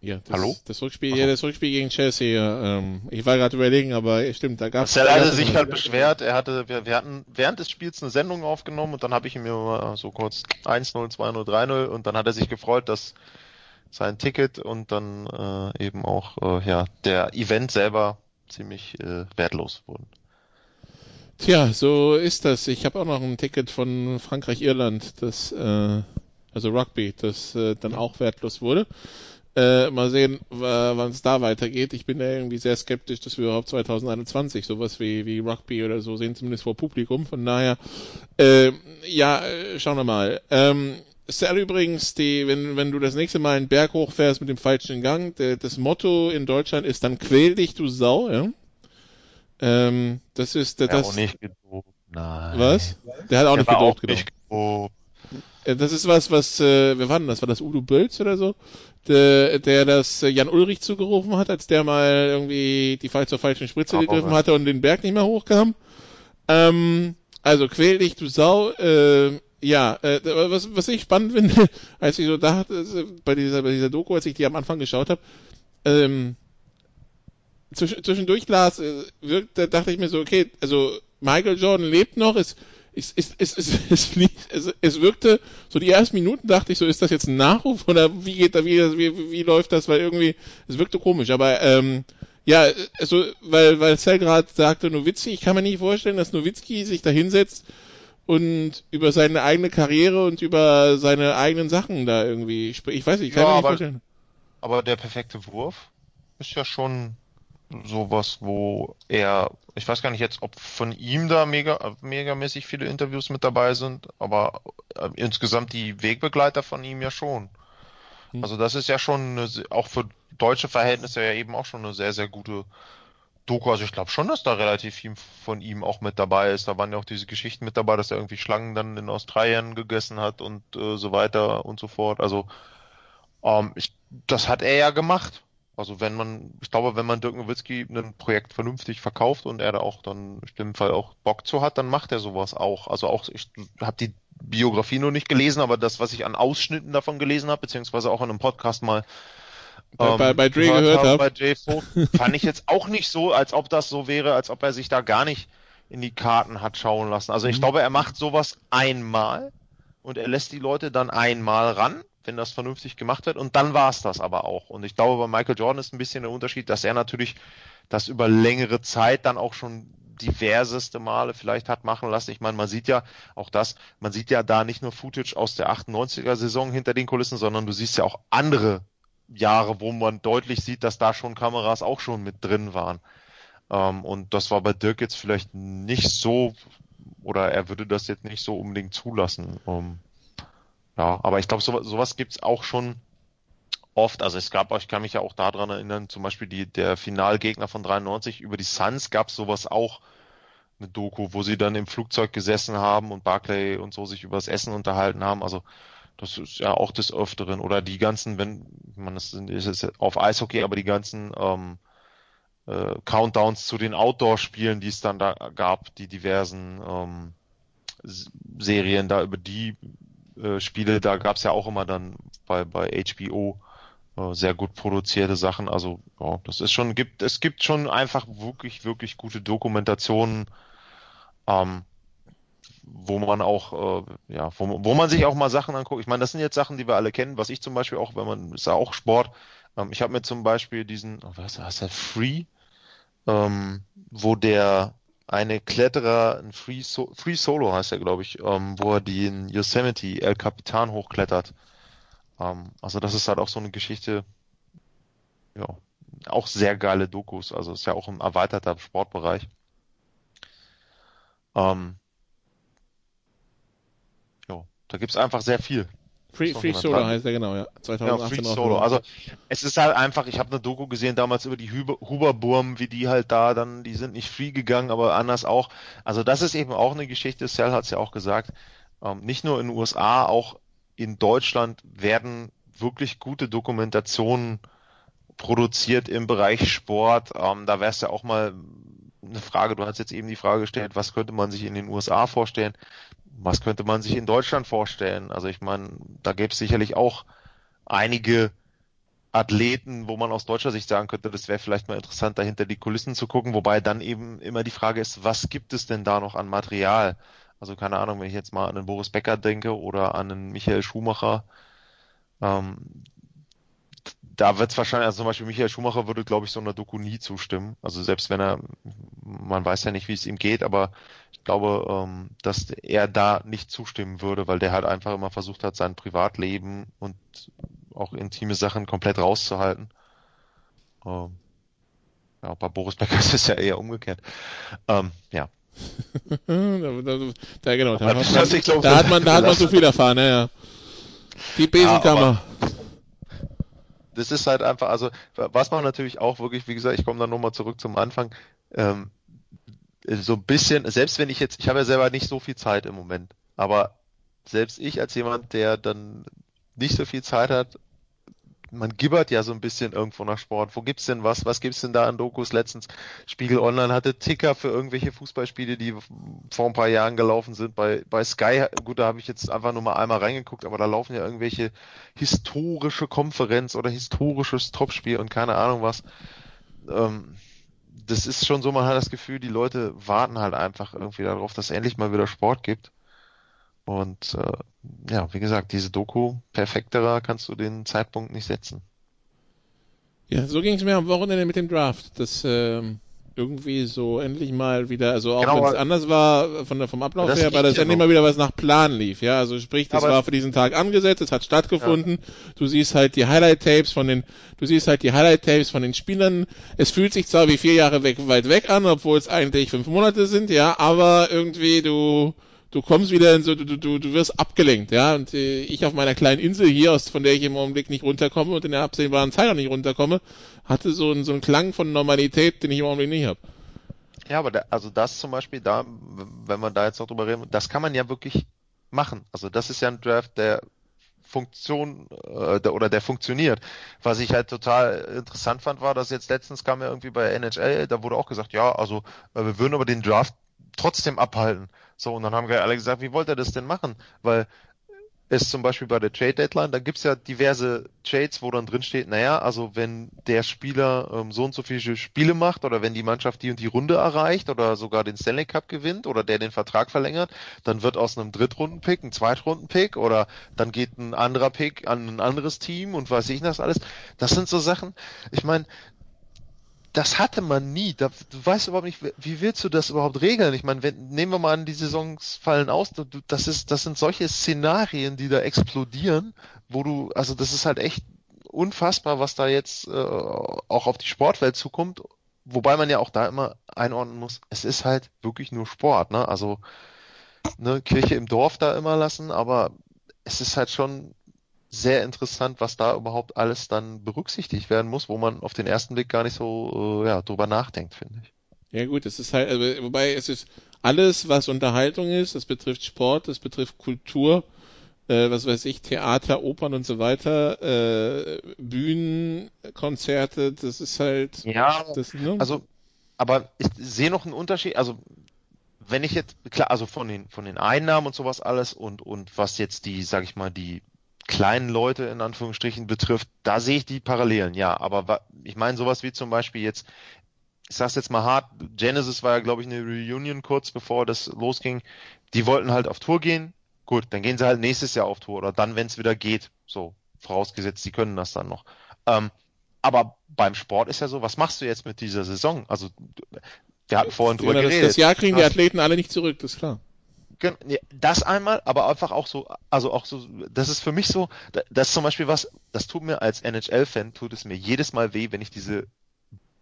Ja, das, Hallo? Das Rückspiel, ja, das Rückspiel gegen Chelsea, ja, ähm, ich war gerade überlegen, aber stimmt, da gab es. Marcel hatte sich halt beschwert, er hatte, wir, wir hatten während des Spiels eine Sendung aufgenommen und dann habe ich ihm mal so kurz 1-0, 2-0, 3-0 und dann hat er sich gefreut, dass sein Ticket und dann äh, eben auch äh, ja der Event selber ziemlich äh, wertlos wurden. Tja, so ist das. Ich habe auch noch ein Ticket von Frankreich-Irland, das äh, also Rugby, das äh, dann auch wertlos wurde. Äh, mal sehen, wann es da weitergeht. Ich bin da irgendwie sehr skeptisch, dass wir überhaupt 2021 sowas wie, wie Rugby oder so sehen, zumindest vor Publikum. Von daher, äh, ja, äh, schauen wir mal. Ähm, Sal übrigens, die, wenn, wenn du das nächste Mal einen Berg hochfährst mit dem falschen Gang, der, das Motto in Deutschland ist dann quäl dich, du Sau, ja. Ähm, das ist das. Der auch nicht gedopt, nein. Was? Der hat auch Der nicht gedopt, genau. nicht gedopt. Äh, Das ist was, was, äh, wer war denn das? War das Udo Bölz oder so? Der, der das äh, Jan Ulrich zugerufen hat, als der mal irgendwie die Fall zur falschen Spritze Aber gegriffen hatte und den Berg nicht mehr hochkam. Ähm, Also quäl dich, du Sau. Äh, ja, äh, was, was ich spannend finde, (laughs) als ich so dachte, bei dieser, bei dieser Doku, als ich die am Anfang geschaut habe, ähm, zwischendurch las, äh, da dachte ich mir so, okay, also Michael Jordan lebt noch, es, es, es, es, es, (laughs) es, es, es wirkte, so die ersten Minuten dachte ich so, ist das jetzt ein Nachruf oder wie geht da, wie, wie, wie läuft das, weil irgendwie, es wirkte komisch, aber ähm, ja, also, weil, weil Cell gerade sagte, Nowitzki, ich kann mir nicht vorstellen, dass Nowitzki sich da hinsetzt und über seine eigene Karriere und über seine eigenen Sachen da irgendwie spricht. Ich weiß nicht, ich kann ja, mir nicht aber, vorstellen. Aber der perfekte Wurf ist ja schon sowas, wo er, ich weiß gar nicht jetzt, ob von ihm da mega, megamäßig viele Interviews mit dabei sind, aber äh, insgesamt die Wegbegleiter von ihm ja schon. Hm. Also das ist ja schon eine, auch für deutsche Verhältnisse ja eben auch schon eine sehr, sehr gute Doku. Also ich glaube schon, dass da relativ viel von ihm auch mit dabei ist. Da waren ja auch diese Geschichten mit dabei, dass er irgendwie Schlangen dann in Australien gegessen hat und äh, so weiter und so fort. Also ähm, ich, das hat er ja gemacht. Also wenn man, ich glaube, wenn man Dirk Nowitzki ein Projekt vernünftig verkauft und er da auch dann im schlimmen Fall auch Bock zu hat, dann macht er sowas auch. Also auch, ich habe die Biografie nur nicht gelesen, aber das, was ich an Ausschnitten davon gelesen habe, beziehungsweise auch in einem Podcast mal bei, ähm, bei, bei Dre gehört, gehört habe, bei Vogt, fand ich jetzt auch nicht so, als ob das so wäre, als ob er sich da gar nicht in die Karten hat schauen lassen. Also ich mhm. glaube, er macht sowas einmal und er lässt die Leute dann einmal ran, wenn das vernünftig gemacht wird und dann war es das aber auch. Und ich glaube, bei Michael Jordan ist ein bisschen der Unterschied, dass er natürlich das über längere Zeit dann auch schon diverseste Male vielleicht hat machen lassen. Ich meine, man sieht ja auch das, man sieht ja da nicht nur Footage aus der 98er Saison hinter den Kulissen, sondern du siehst ja auch andere Jahre, wo man deutlich sieht, dass da schon Kameras auch schon mit drin waren. Ähm, und das war bei Dirk jetzt vielleicht nicht so, oder er würde das jetzt nicht so unbedingt zulassen. Ähm, ja, aber ich glaube, so, sowas gibt's auch schon oft. Also es gab, ich kann mich ja auch daran erinnern, zum Beispiel die, der Finalgegner von 93 über die Suns gab's sowas auch eine Doku, wo sie dann im Flugzeug gesessen haben und Barclay und so sich über das Essen unterhalten haben. Also das ist ja auch des Öfteren. Oder die ganzen, wenn man es ist es auf Eishockey, aber die ganzen ähm, äh, Countdowns zu den Outdoor-Spielen, die es dann da gab, die diversen ähm, Serien da über die äh, Spiele, da gab es ja auch immer dann bei, bei HBO äh, sehr gut produzierte Sachen. Also ja, das ist schon, gibt, es gibt schon einfach wirklich, wirklich gute Dokumentationen. Ähm, wo man auch, äh, ja, wo, wo man sich auch mal Sachen anguckt. Ich meine, das sind jetzt Sachen, die wir alle kennen, was ich zum Beispiel auch, wenn man, ist ja auch Sport. Ähm, ich habe mir zum Beispiel diesen, oh, was heißt der, Free, ähm, wo der eine Kletterer, ein Free, so Free Solo heißt er, glaube ich, ähm, wo er den Yosemite El Capitan hochklettert. Ähm, also das ist halt auch so eine Geschichte, ja, auch sehr geile Dokus. Also ist ja auch ein erweiterter Sportbereich. Ähm, da gibt's einfach sehr viel. Free, Free Solo dran. heißt er genau, ja. 2018 ja, Free Solo. Also es ist halt einfach, ich habe eine Doku gesehen damals über die Huberburm, wie die halt da dann, die sind nicht free gegangen, aber anders auch. Also das ist eben auch eine Geschichte, Cell hat es ja auch gesagt, ähm, nicht nur in den USA, auch in Deutschland werden wirklich gute Dokumentationen produziert im Bereich Sport. Ähm, da wär's ja auch mal eine Frage, du hast jetzt eben die Frage gestellt, was könnte man sich in den USA vorstellen? Was könnte man sich in Deutschland vorstellen? Also ich meine, da gäbe es sicherlich auch einige Athleten, wo man aus deutscher Sicht sagen könnte, das wäre vielleicht mal interessant, dahinter die Kulissen zu gucken, wobei dann eben immer die Frage ist, was gibt es denn da noch an Material? Also keine Ahnung, wenn ich jetzt mal an den Boris Becker denke oder an den Michael Schumacher, ähm, da wird es wahrscheinlich, also zum Beispiel Michael Schumacher würde, glaube ich, so einer Doku nie zustimmen. Also selbst wenn er, man weiß ja nicht, wie es ihm geht, aber ich glaube, ähm, dass er da nicht zustimmen würde, weil der halt einfach immer versucht hat, sein Privatleben und auch intime Sachen komplett rauszuhalten. Ähm, ja, bei Boris Becker (laughs) ist es ja eher umgekehrt. Ähm, ja. (laughs) da, da, da, genau, da, hat man, da hat man, da hat man so viel erfahren, ja, ja. Die Besenkammer. Ja, das ist halt einfach, also was man natürlich auch wirklich, wie gesagt, ich komme dann nochmal zurück zum Anfang, ähm, so ein bisschen, selbst wenn ich jetzt, ich habe ja selber nicht so viel Zeit im Moment, aber selbst ich als jemand, der dann nicht so viel Zeit hat, man gibbert ja so ein bisschen irgendwo nach Sport. Wo gibt's denn was? Was gibt's denn da an Dokus? Letztens Spiegel Online hatte Ticker für irgendwelche Fußballspiele, die vor ein paar Jahren gelaufen sind. Bei, bei Sky, gut, da habe ich jetzt einfach nur mal einmal reingeguckt, aber da laufen ja irgendwelche historische Konferenz oder historisches Topspiel und keine Ahnung was. Ähm, das ist schon so, man hat das Gefühl, die Leute warten halt einfach irgendwie darauf, dass es endlich mal wieder Sport gibt. Und äh, ja, wie gesagt, diese Doku, perfekterer kannst du den Zeitpunkt nicht setzen. Ja, so ging es mir am Wochenende mit dem Draft. Das ähm, irgendwie so endlich mal wieder, also auch genau, wenn es anders war von der, vom Ablauf her, weil das endlich mal wieder was nach Plan lief. Ja, also sprich, das aber war für diesen Tag angesetzt, es hat stattgefunden. Ja. Du siehst halt die Highlight-Tapes von den, du siehst halt die Highlight-Tapes von den Spielern. Es fühlt sich zwar wie vier Jahre weg, weit weg an, obwohl es eigentlich fünf Monate sind, ja, aber irgendwie du du kommst wieder in so, du, du, du wirst abgelenkt, ja. Und äh, ich auf meiner kleinen Insel hier, aus, von der ich im Augenblick nicht runterkomme und in der absehbaren Zeit auch nicht runterkomme, hatte so, einen, so einen Klang von Normalität, den ich im Augenblick nicht habe. Ja, aber da, also das zum Beispiel, da, wenn man da jetzt noch drüber reden, das kann man ja wirklich machen. Also das ist ja ein Draft, der Funktion äh, der, oder der funktioniert. Was ich halt total interessant fand, war, dass jetzt letztens kam ja irgendwie bei NHL, da wurde auch gesagt, ja, also äh, wir würden aber den Draft trotzdem abhalten. So, und dann haben wir alle gesagt, wie wollt ihr das denn machen? Weil es zum Beispiel bei der Trade Deadline, da gibt's ja diverse Trades, wo dann drin steht, naja, also wenn der Spieler ähm, so und so viele Spiele macht oder wenn die Mannschaft die und die Runde erreicht oder sogar den Stanley Cup gewinnt oder der den Vertrag verlängert, dann wird aus einem Drittrunden-Pick ein Zweitrunden-Pick oder dann geht ein anderer Pick an ein anderes Team und weiß ich das alles. Das sind so Sachen, ich meine, das hatte man nie. Da, du weißt überhaupt nicht, wie willst du das überhaupt regeln? Ich meine, wenn, nehmen wir mal an, die Saisons fallen aus, du, das ist, das sind solche Szenarien, die da explodieren, wo du, also das ist halt echt unfassbar, was da jetzt äh, auch auf die Sportwelt zukommt. Wobei man ja auch da immer einordnen muss, es ist halt wirklich nur Sport, ne? Also ne, Kirche im Dorf da immer lassen, aber es ist halt schon sehr interessant, was da überhaupt alles dann berücksichtigt werden muss, wo man auf den ersten Blick gar nicht so äh, ja, drüber nachdenkt, finde ich. Ja gut, es ist halt, also, wobei es ist alles, was Unterhaltung ist, das betrifft Sport, das betrifft Kultur, äh, was weiß ich, Theater, Opern und so weiter, äh, Bühnen, Konzerte, das ist halt. Ja, das, ne? also, aber ich sehe noch einen Unterschied, also wenn ich jetzt, klar, also von den, von den Einnahmen und sowas alles und, und was jetzt die, sag ich mal, die kleinen Leute in Anführungsstrichen betrifft, da sehe ich die Parallelen, ja. Aber ich meine sowas wie zum Beispiel jetzt, ich sag's jetzt mal hart, Genesis war ja glaube ich eine Reunion kurz bevor das losging. Die wollten halt auf Tour gehen. Gut, dann gehen sie halt nächstes Jahr auf Tour oder dann, wenn es wieder geht. So, vorausgesetzt, sie können das dann noch. Ähm, aber beim Sport ist ja so, was machst du jetzt mit dieser Saison? Also, wir hatten vorhin drüber geredet. Das Jahr kriegen die Athleten alle nicht zurück, das ist klar das einmal, aber einfach auch so, also auch so, das ist für mich so, das ist zum Beispiel was, das tut mir als NHL-Fan, tut es mir jedes Mal weh, wenn ich diese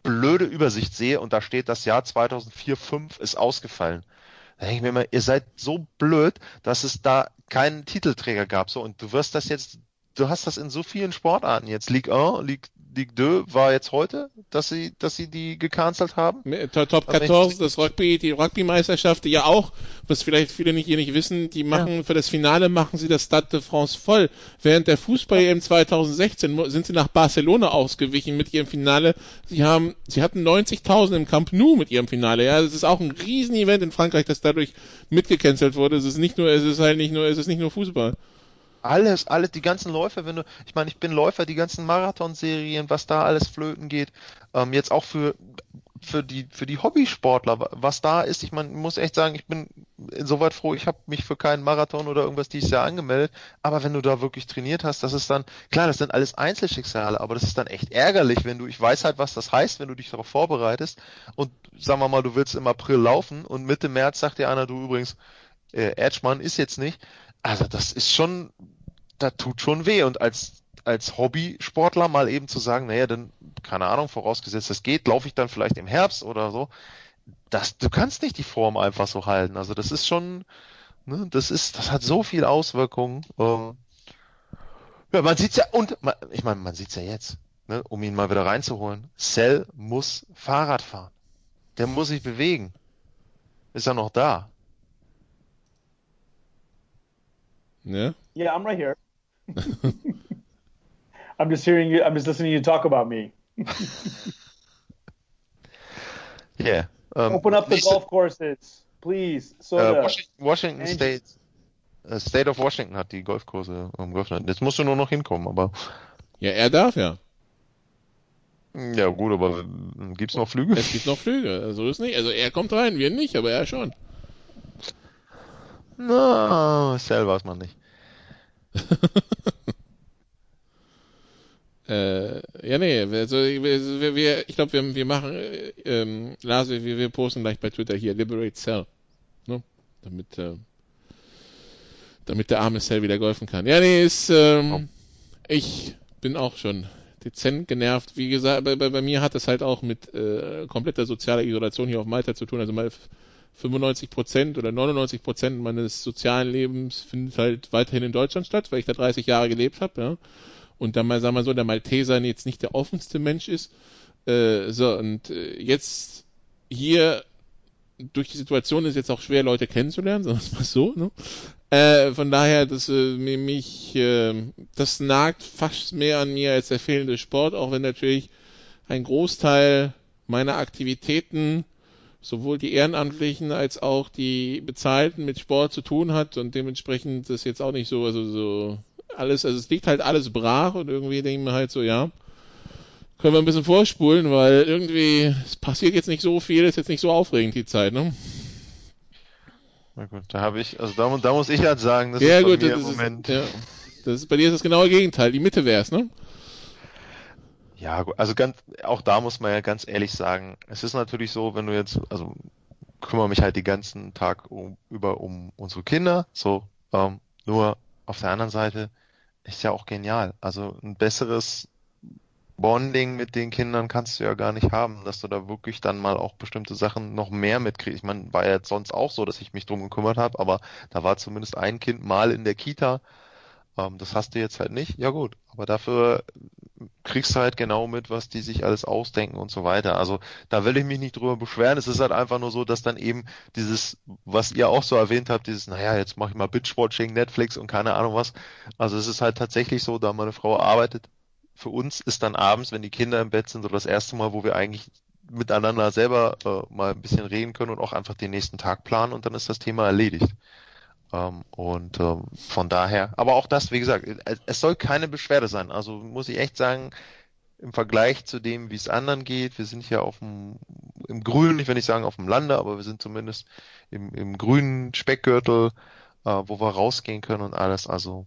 blöde Übersicht sehe und da steht, das Jahr 2004, 5 ist ausgefallen. Da denke ich mir immer, ihr seid so blöd, dass es da keinen Titelträger gab, so, und du wirst das jetzt, du hast das in so vielen Sportarten jetzt, Ligue 1, Ligue Ligue 2 war jetzt heute, dass sie, dass sie die gecancelt haben. Top 14, das Rugby, die Rugby-Meisterschaft, die ja auch, was vielleicht viele nicht hier nicht wissen, die machen ja. für das Finale machen sie das Stade de France voll. Während der Fußball-EM 2016 sind sie nach Barcelona ausgewichen mit ihrem Finale. Sie haben, sie hatten 90.000 im Camp Nou mit ihrem Finale. Ja, das ist auch ein Riesenevent in Frankreich, das dadurch mitgecancelt wurde. Es ist nicht nur, es ist halt nicht nur, es ist nicht nur Fußball. Alles, alles, die ganzen Läufer, wenn du, ich meine, ich bin Läufer, die ganzen Marathonserien, was da alles flöten geht, ähm, jetzt auch für, für die, für die Hobbysportler, was da ist, ich meine, muss echt sagen, ich bin insoweit froh, ich habe mich für keinen Marathon oder irgendwas dieses Jahr angemeldet, aber wenn du da wirklich trainiert hast, das ist dann, klar, das sind alles Einzelschicksale, aber das ist dann echt ärgerlich, wenn du, ich weiß halt, was das heißt, wenn du dich darauf vorbereitest und sagen wir mal, du willst im April laufen und Mitte März sagt dir einer, du übrigens, äh, Edgemann ist jetzt nicht, also das ist schon, da tut schon weh. Und als, als Hobbysportler mal eben zu sagen, naja, dann, keine Ahnung, vorausgesetzt das geht, laufe ich dann vielleicht im Herbst oder so. Das, du kannst nicht die Form einfach so halten. Also das ist schon, ne, das ist, das hat so viel Auswirkungen. Ähm, ja, man sieht's ja, und man, ich meine, man sieht's ja jetzt, ne, um ihn mal wieder reinzuholen. Cell muss Fahrrad fahren. Der muss sich bewegen. Ist er noch da? Yeah. Yeah, I'm right here. (laughs) I'm just hearing you. I'm just listening to you talk about me. (laughs) yeah. Um, Open up the golf courses, please. Soda. Uh, Washington, Washington State. Uh, State of Washington hat die Golfkurse um, geöffnet. Jetzt musst du nur noch hinkommen, aber. Ja, er darf ja. Ja, gut, aber gibt's noch Flüge? Es gibt noch Flüge, so ist nicht. Also er kommt rein, wir nicht, aber er schon. Na, no, selber weiß man nicht. (laughs) äh, ja, nee, also wir, wir, ich glaube, wir, wir machen, ähm, Lars, wir, wir posten gleich bei Twitter hier Liberate Cell. Ne? Damit, äh, damit der arme Cell wieder golfen kann. Ja, nee, ist, ähm, ich bin auch schon dezent genervt. Wie gesagt, bei, bei, bei mir hat es halt auch mit äh, kompletter sozialer Isolation hier auf Malta zu tun. Also mal 95 Prozent oder 99 Prozent meines sozialen Lebens findet halt weiterhin in Deutschland statt, weil ich da 30 Jahre gelebt habe. Ja. Und dann mal, sagen wir so, der Malteser jetzt nicht der offenste Mensch ist. Äh, so, und äh, jetzt hier durch die Situation ist jetzt auch schwer, Leute kennenzulernen, (laughs) sagen wir mal so. Ne? Äh, von daher, das äh, mich, äh, das nagt fast mehr an mir als der fehlende Sport, auch wenn natürlich ein Großteil meiner Aktivitäten sowohl die Ehrenamtlichen als auch die Bezahlten mit Sport zu tun hat und dementsprechend ist jetzt auch nicht so, also so alles, also es liegt halt alles brach und irgendwie denke ich mir halt so, ja, können wir ein bisschen vorspulen, weil irgendwie, es passiert jetzt nicht so viel, ist jetzt nicht so aufregend die Zeit, ne? Na gut, da habe ich, also da, da, muss ich halt sagen, das ja, ist gut, bei mir im Moment. Ist, ja, das ist, bei dir ist das genaue Gegenteil, die Mitte wär's, ne? Ja, also ganz, auch da muss man ja ganz ehrlich sagen, es ist natürlich so, wenn du jetzt, also kümmere mich halt den ganzen Tag um, über um unsere Kinder, so, ähm, nur auf der anderen Seite ist ja auch genial. Also ein besseres Bonding mit den Kindern kannst du ja gar nicht haben, dass du da wirklich dann mal auch bestimmte Sachen noch mehr mitkriegst. Ich meine, war ja jetzt sonst auch so, dass ich mich drum gekümmert habe, aber da war zumindest ein Kind mal in der Kita. Ähm, das hast du jetzt halt nicht. Ja gut, aber dafür kriegst du halt genau mit, was die sich alles ausdenken und so weiter. Also da will ich mich nicht drüber beschweren. Es ist halt einfach nur so, dass dann eben dieses, was ihr auch so erwähnt habt, dieses, naja, jetzt mache ich mal Bitch-Watching, Netflix und keine Ahnung was. Also es ist halt tatsächlich so, da meine Frau arbeitet, für uns ist dann abends, wenn die Kinder im Bett sind, so das erste Mal, wo wir eigentlich miteinander selber äh, mal ein bisschen reden können und auch einfach den nächsten Tag planen und dann ist das Thema erledigt. Ähm, und ähm, von daher, aber auch das, wie gesagt, es soll keine Beschwerde sein. Also muss ich echt sagen, im Vergleich zu dem, wie es anderen geht, wir sind hier auf dem, im Grünen, ich will nicht sagen auf dem Lande, aber wir sind zumindest im, im grünen Speckgürtel, äh, wo wir rausgehen können und alles. Also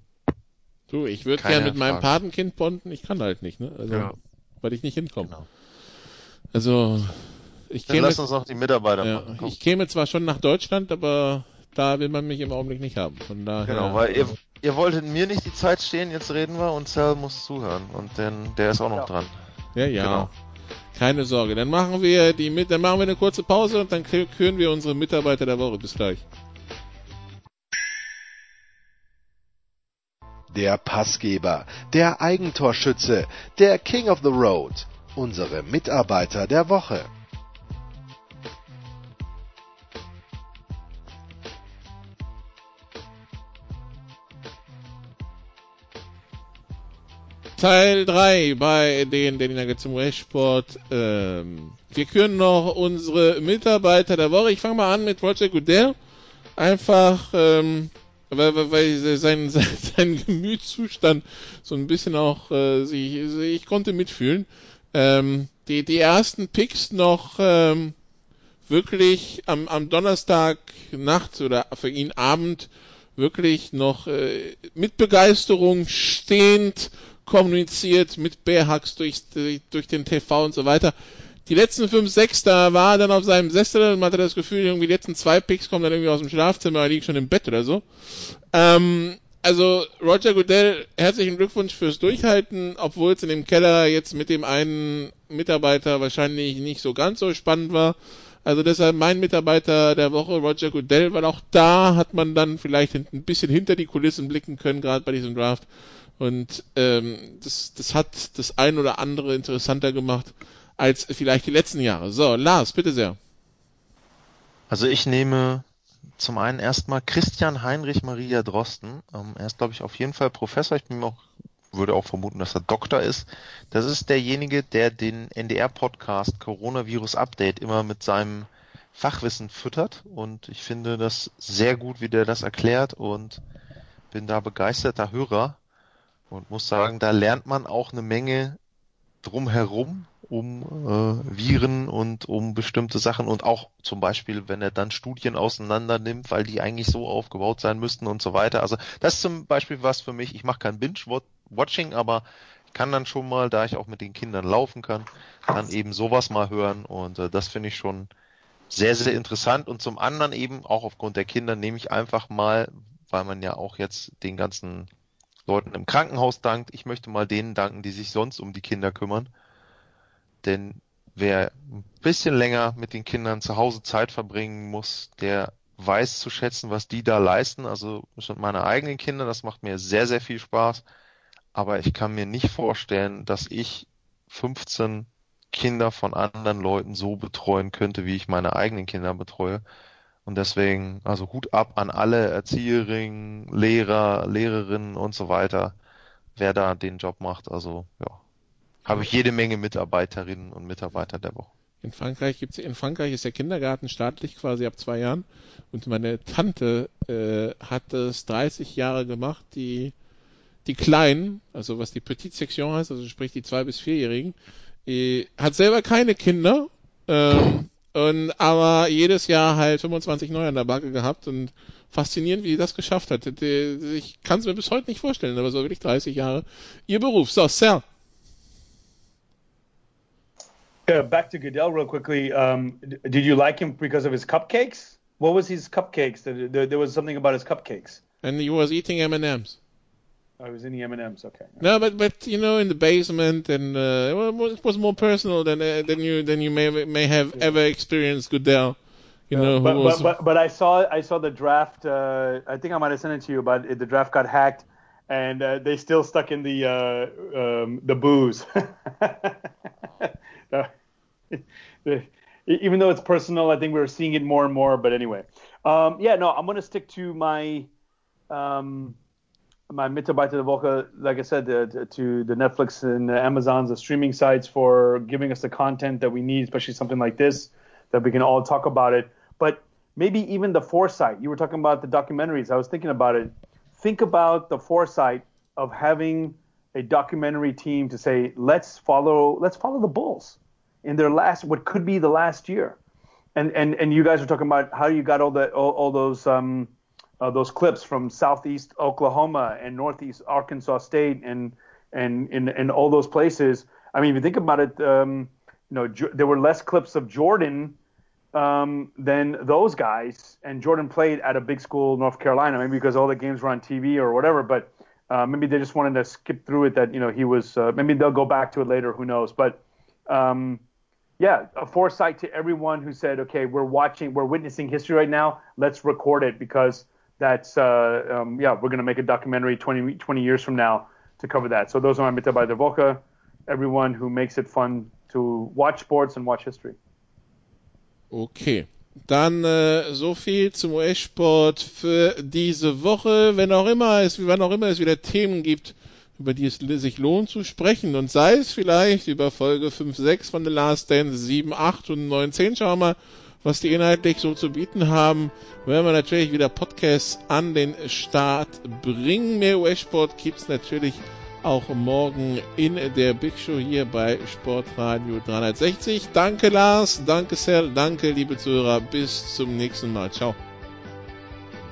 Du, ich würde gerne mit meinem Patenkind bonden, ich kann halt nicht, ne? Also, ja. weil ich nicht hinkomme. Genau. Also, ich Dann käme. Lass uns noch die Mitarbeiter ja, machen. Ich käme zwar schon nach Deutschland, aber da will man mich im Augenblick nicht haben. Von daher. Genau, weil ihr, ihr wolltet mir nicht die Zeit stehen, jetzt reden wir und Sal muss zuhören und denn der ist auch noch ja. dran. Ja, ja. Genau. Keine Sorge. Dann machen wir die mit, dann machen wir eine kurze Pause und dann küren wir unsere Mitarbeiter der Woche. Bis gleich. der Passgeber, der Eigentorschütze, der King of the Road, unsere Mitarbeiter der Woche. Teil 3 bei den Daily Nuggets zum Restsport. Ähm, wir küren noch unsere Mitarbeiter der Woche. Ich fange mal an mit Roger Goodell. Einfach ähm, weil, weil, weil sein, (laughs) sein, sein Gemütszustand so ein bisschen auch, äh, ich, ich konnte mitfühlen. Ähm, die, die ersten Picks noch ähm, wirklich am, am Donnerstag Nacht oder für ihn Abend wirklich noch äh, mit Begeisterung stehend kommuniziert mit Bearhacks durch, durch den TV und so weiter die letzten fünf, sechs, da war er dann auf seinem Sessel und man hatte das Gefühl, irgendwie die letzten zwei Picks kommen dann irgendwie aus dem Schlafzimmer, er liegt schon im Bett oder so. Ähm, also Roger Goodell, herzlichen Glückwunsch fürs Durchhalten, obwohl es in dem Keller jetzt mit dem einen Mitarbeiter wahrscheinlich nicht so ganz so spannend war. Also deshalb mein Mitarbeiter der Woche, Roger Goodell, weil auch da hat man dann vielleicht ein bisschen hinter die Kulissen blicken können, gerade bei diesem Draft. Und ähm, das, das hat das ein oder andere interessanter gemacht als vielleicht die letzten Jahre. So, Lars, bitte sehr. Also ich nehme zum einen erstmal Christian Heinrich Maria Drosten. Ähm, er ist, glaube ich, auf jeden Fall Professor. Ich bin auch würde auch vermuten, dass er Doktor ist. Das ist derjenige, der den NDR-Podcast Coronavirus Update immer mit seinem Fachwissen füttert. Und ich finde das sehr gut, wie der das erklärt und bin da begeisterter Hörer und muss sagen, da lernt man auch eine Menge drumherum um äh, Viren und um bestimmte Sachen und auch zum Beispiel, wenn er dann Studien auseinander nimmt, weil die eigentlich so aufgebaut sein müssten und so weiter. Also das ist zum Beispiel was für mich. Ich mache kein Binge-Watching, aber kann dann schon mal, da ich auch mit den Kindern laufen kann, dann eben sowas mal hören und äh, das finde ich schon sehr, sehr interessant und zum anderen eben auch aufgrund der Kinder nehme ich einfach mal, weil man ja auch jetzt den ganzen Leuten im Krankenhaus dankt. Ich möchte mal denen danken, die sich sonst um die Kinder kümmern. Denn wer ein bisschen länger mit den Kindern zu Hause Zeit verbringen muss, der weiß zu schätzen, was die da leisten. Also sind meine eigenen Kinder, das macht mir sehr, sehr viel Spaß. Aber ich kann mir nicht vorstellen, dass ich 15 Kinder von anderen Leuten so betreuen könnte, wie ich meine eigenen Kinder betreue. Und deswegen, also Hut ab an alle Erzieherinnen, Lehrer, Lehrerinnen und so weiter, wer da den Job macht. Also ja, habe ich jede Menge Mitarbeiterinnen und Mitarbeiter der Woche. In Frankreich gibt's, in Frankreich ist der Kindergarten staatlich quasi ab zwei Jahren. Und meine Tante äh, hat es 30 Jahre gemacht, die die Kleinen, also was die Petite Section heißt, also sprich die zwei bis vierjährigen, äh, hat selber keine Kinder. Ähm, und, aber jedes Jahr halt 25 neu an der Backe gehabt und faszinierend, wie die das geschafft hat. Ich kann es mir bis heute nicht vorstellen, aber so wirklich 30 Jahre. Ihr Beruf, so, Sal. Uh, back to Goodell real quickly. Um, did you like him because of his cupcakes? What was his cupcakes? There, there was something about his cupcakes. And he was eating M&Ms. I was in the M&Ms. Okay. No, but but you know, in the basement, and uh, well, it was more personal than uh, than you than you may may have yeah. ever experienced Goodell. You know, but, was... but, but but I saw I saw the draft. Uh, I think I might have sent it to you, but the draft got hacked, and uh, they still stuck in the uh, um, the booze. (laughs) Even though it's personal, I think we're seeing it more and more. But anyway, um, yeah, no, I'm gonna stick to my. Um, my Mitarbeiter der Woche, like I said, uh, to the Netflix and the Amazon's, the streaming sites for giving us the content that we need, especially something like this, that we can all talk about it. But maybe even the foresight. You were talking about the documentaries. I was thinking about it. Think about the foresight of having a documentary team to say, let's follow, let's follow the Bulls in their last, what could be the last year. And and and you guys are talking about how you got all the all, all those um, uh, those clips from southeast Oklahoma and northeast Arkansas State and and in in all those places. I mean, if you think about it, um, you know, there were less clips of Jordan um, than those guys, and Jordan played at a big school, North Carolina, maybe because all the games were on TV or whatever. But uh, maybe they just wanted to skip through it. That you know he was. Uh, maybe they'll go back to it later. Who knows? But um, yeah, a foresight to everyone who said, okay, we're watching, we're witnessing history right now. Let's record it because that's uh, um, yeah, we're to make a documentary 20, 20 years from now to cover that. So those are my Mitarbeiter der Woche. Everyone who makes it fun to watch sports and watch history. Okay. Dann äh, so viel zum US-Sport für diese Woche. Wenn auch immer es, wann auch immer es wieder Themen gibt, über die es sich lohnt zu sprechen und sei es vielleicht über Folge 5, 6 von The Last Dance, 7, 8 und 9, 10. Schauen wir mal, was die inhaltlich so zu bieten haben, werden wir natürlich wieder Podcasts an den Start bringen. Mehr US-Sport gibt's natürlich auch morgen in der Big Show hier bei Sportradio 360. Danke Lars, danke Sel, danke liebe Zuhörer, bis zum nächsten Mal. Ciao.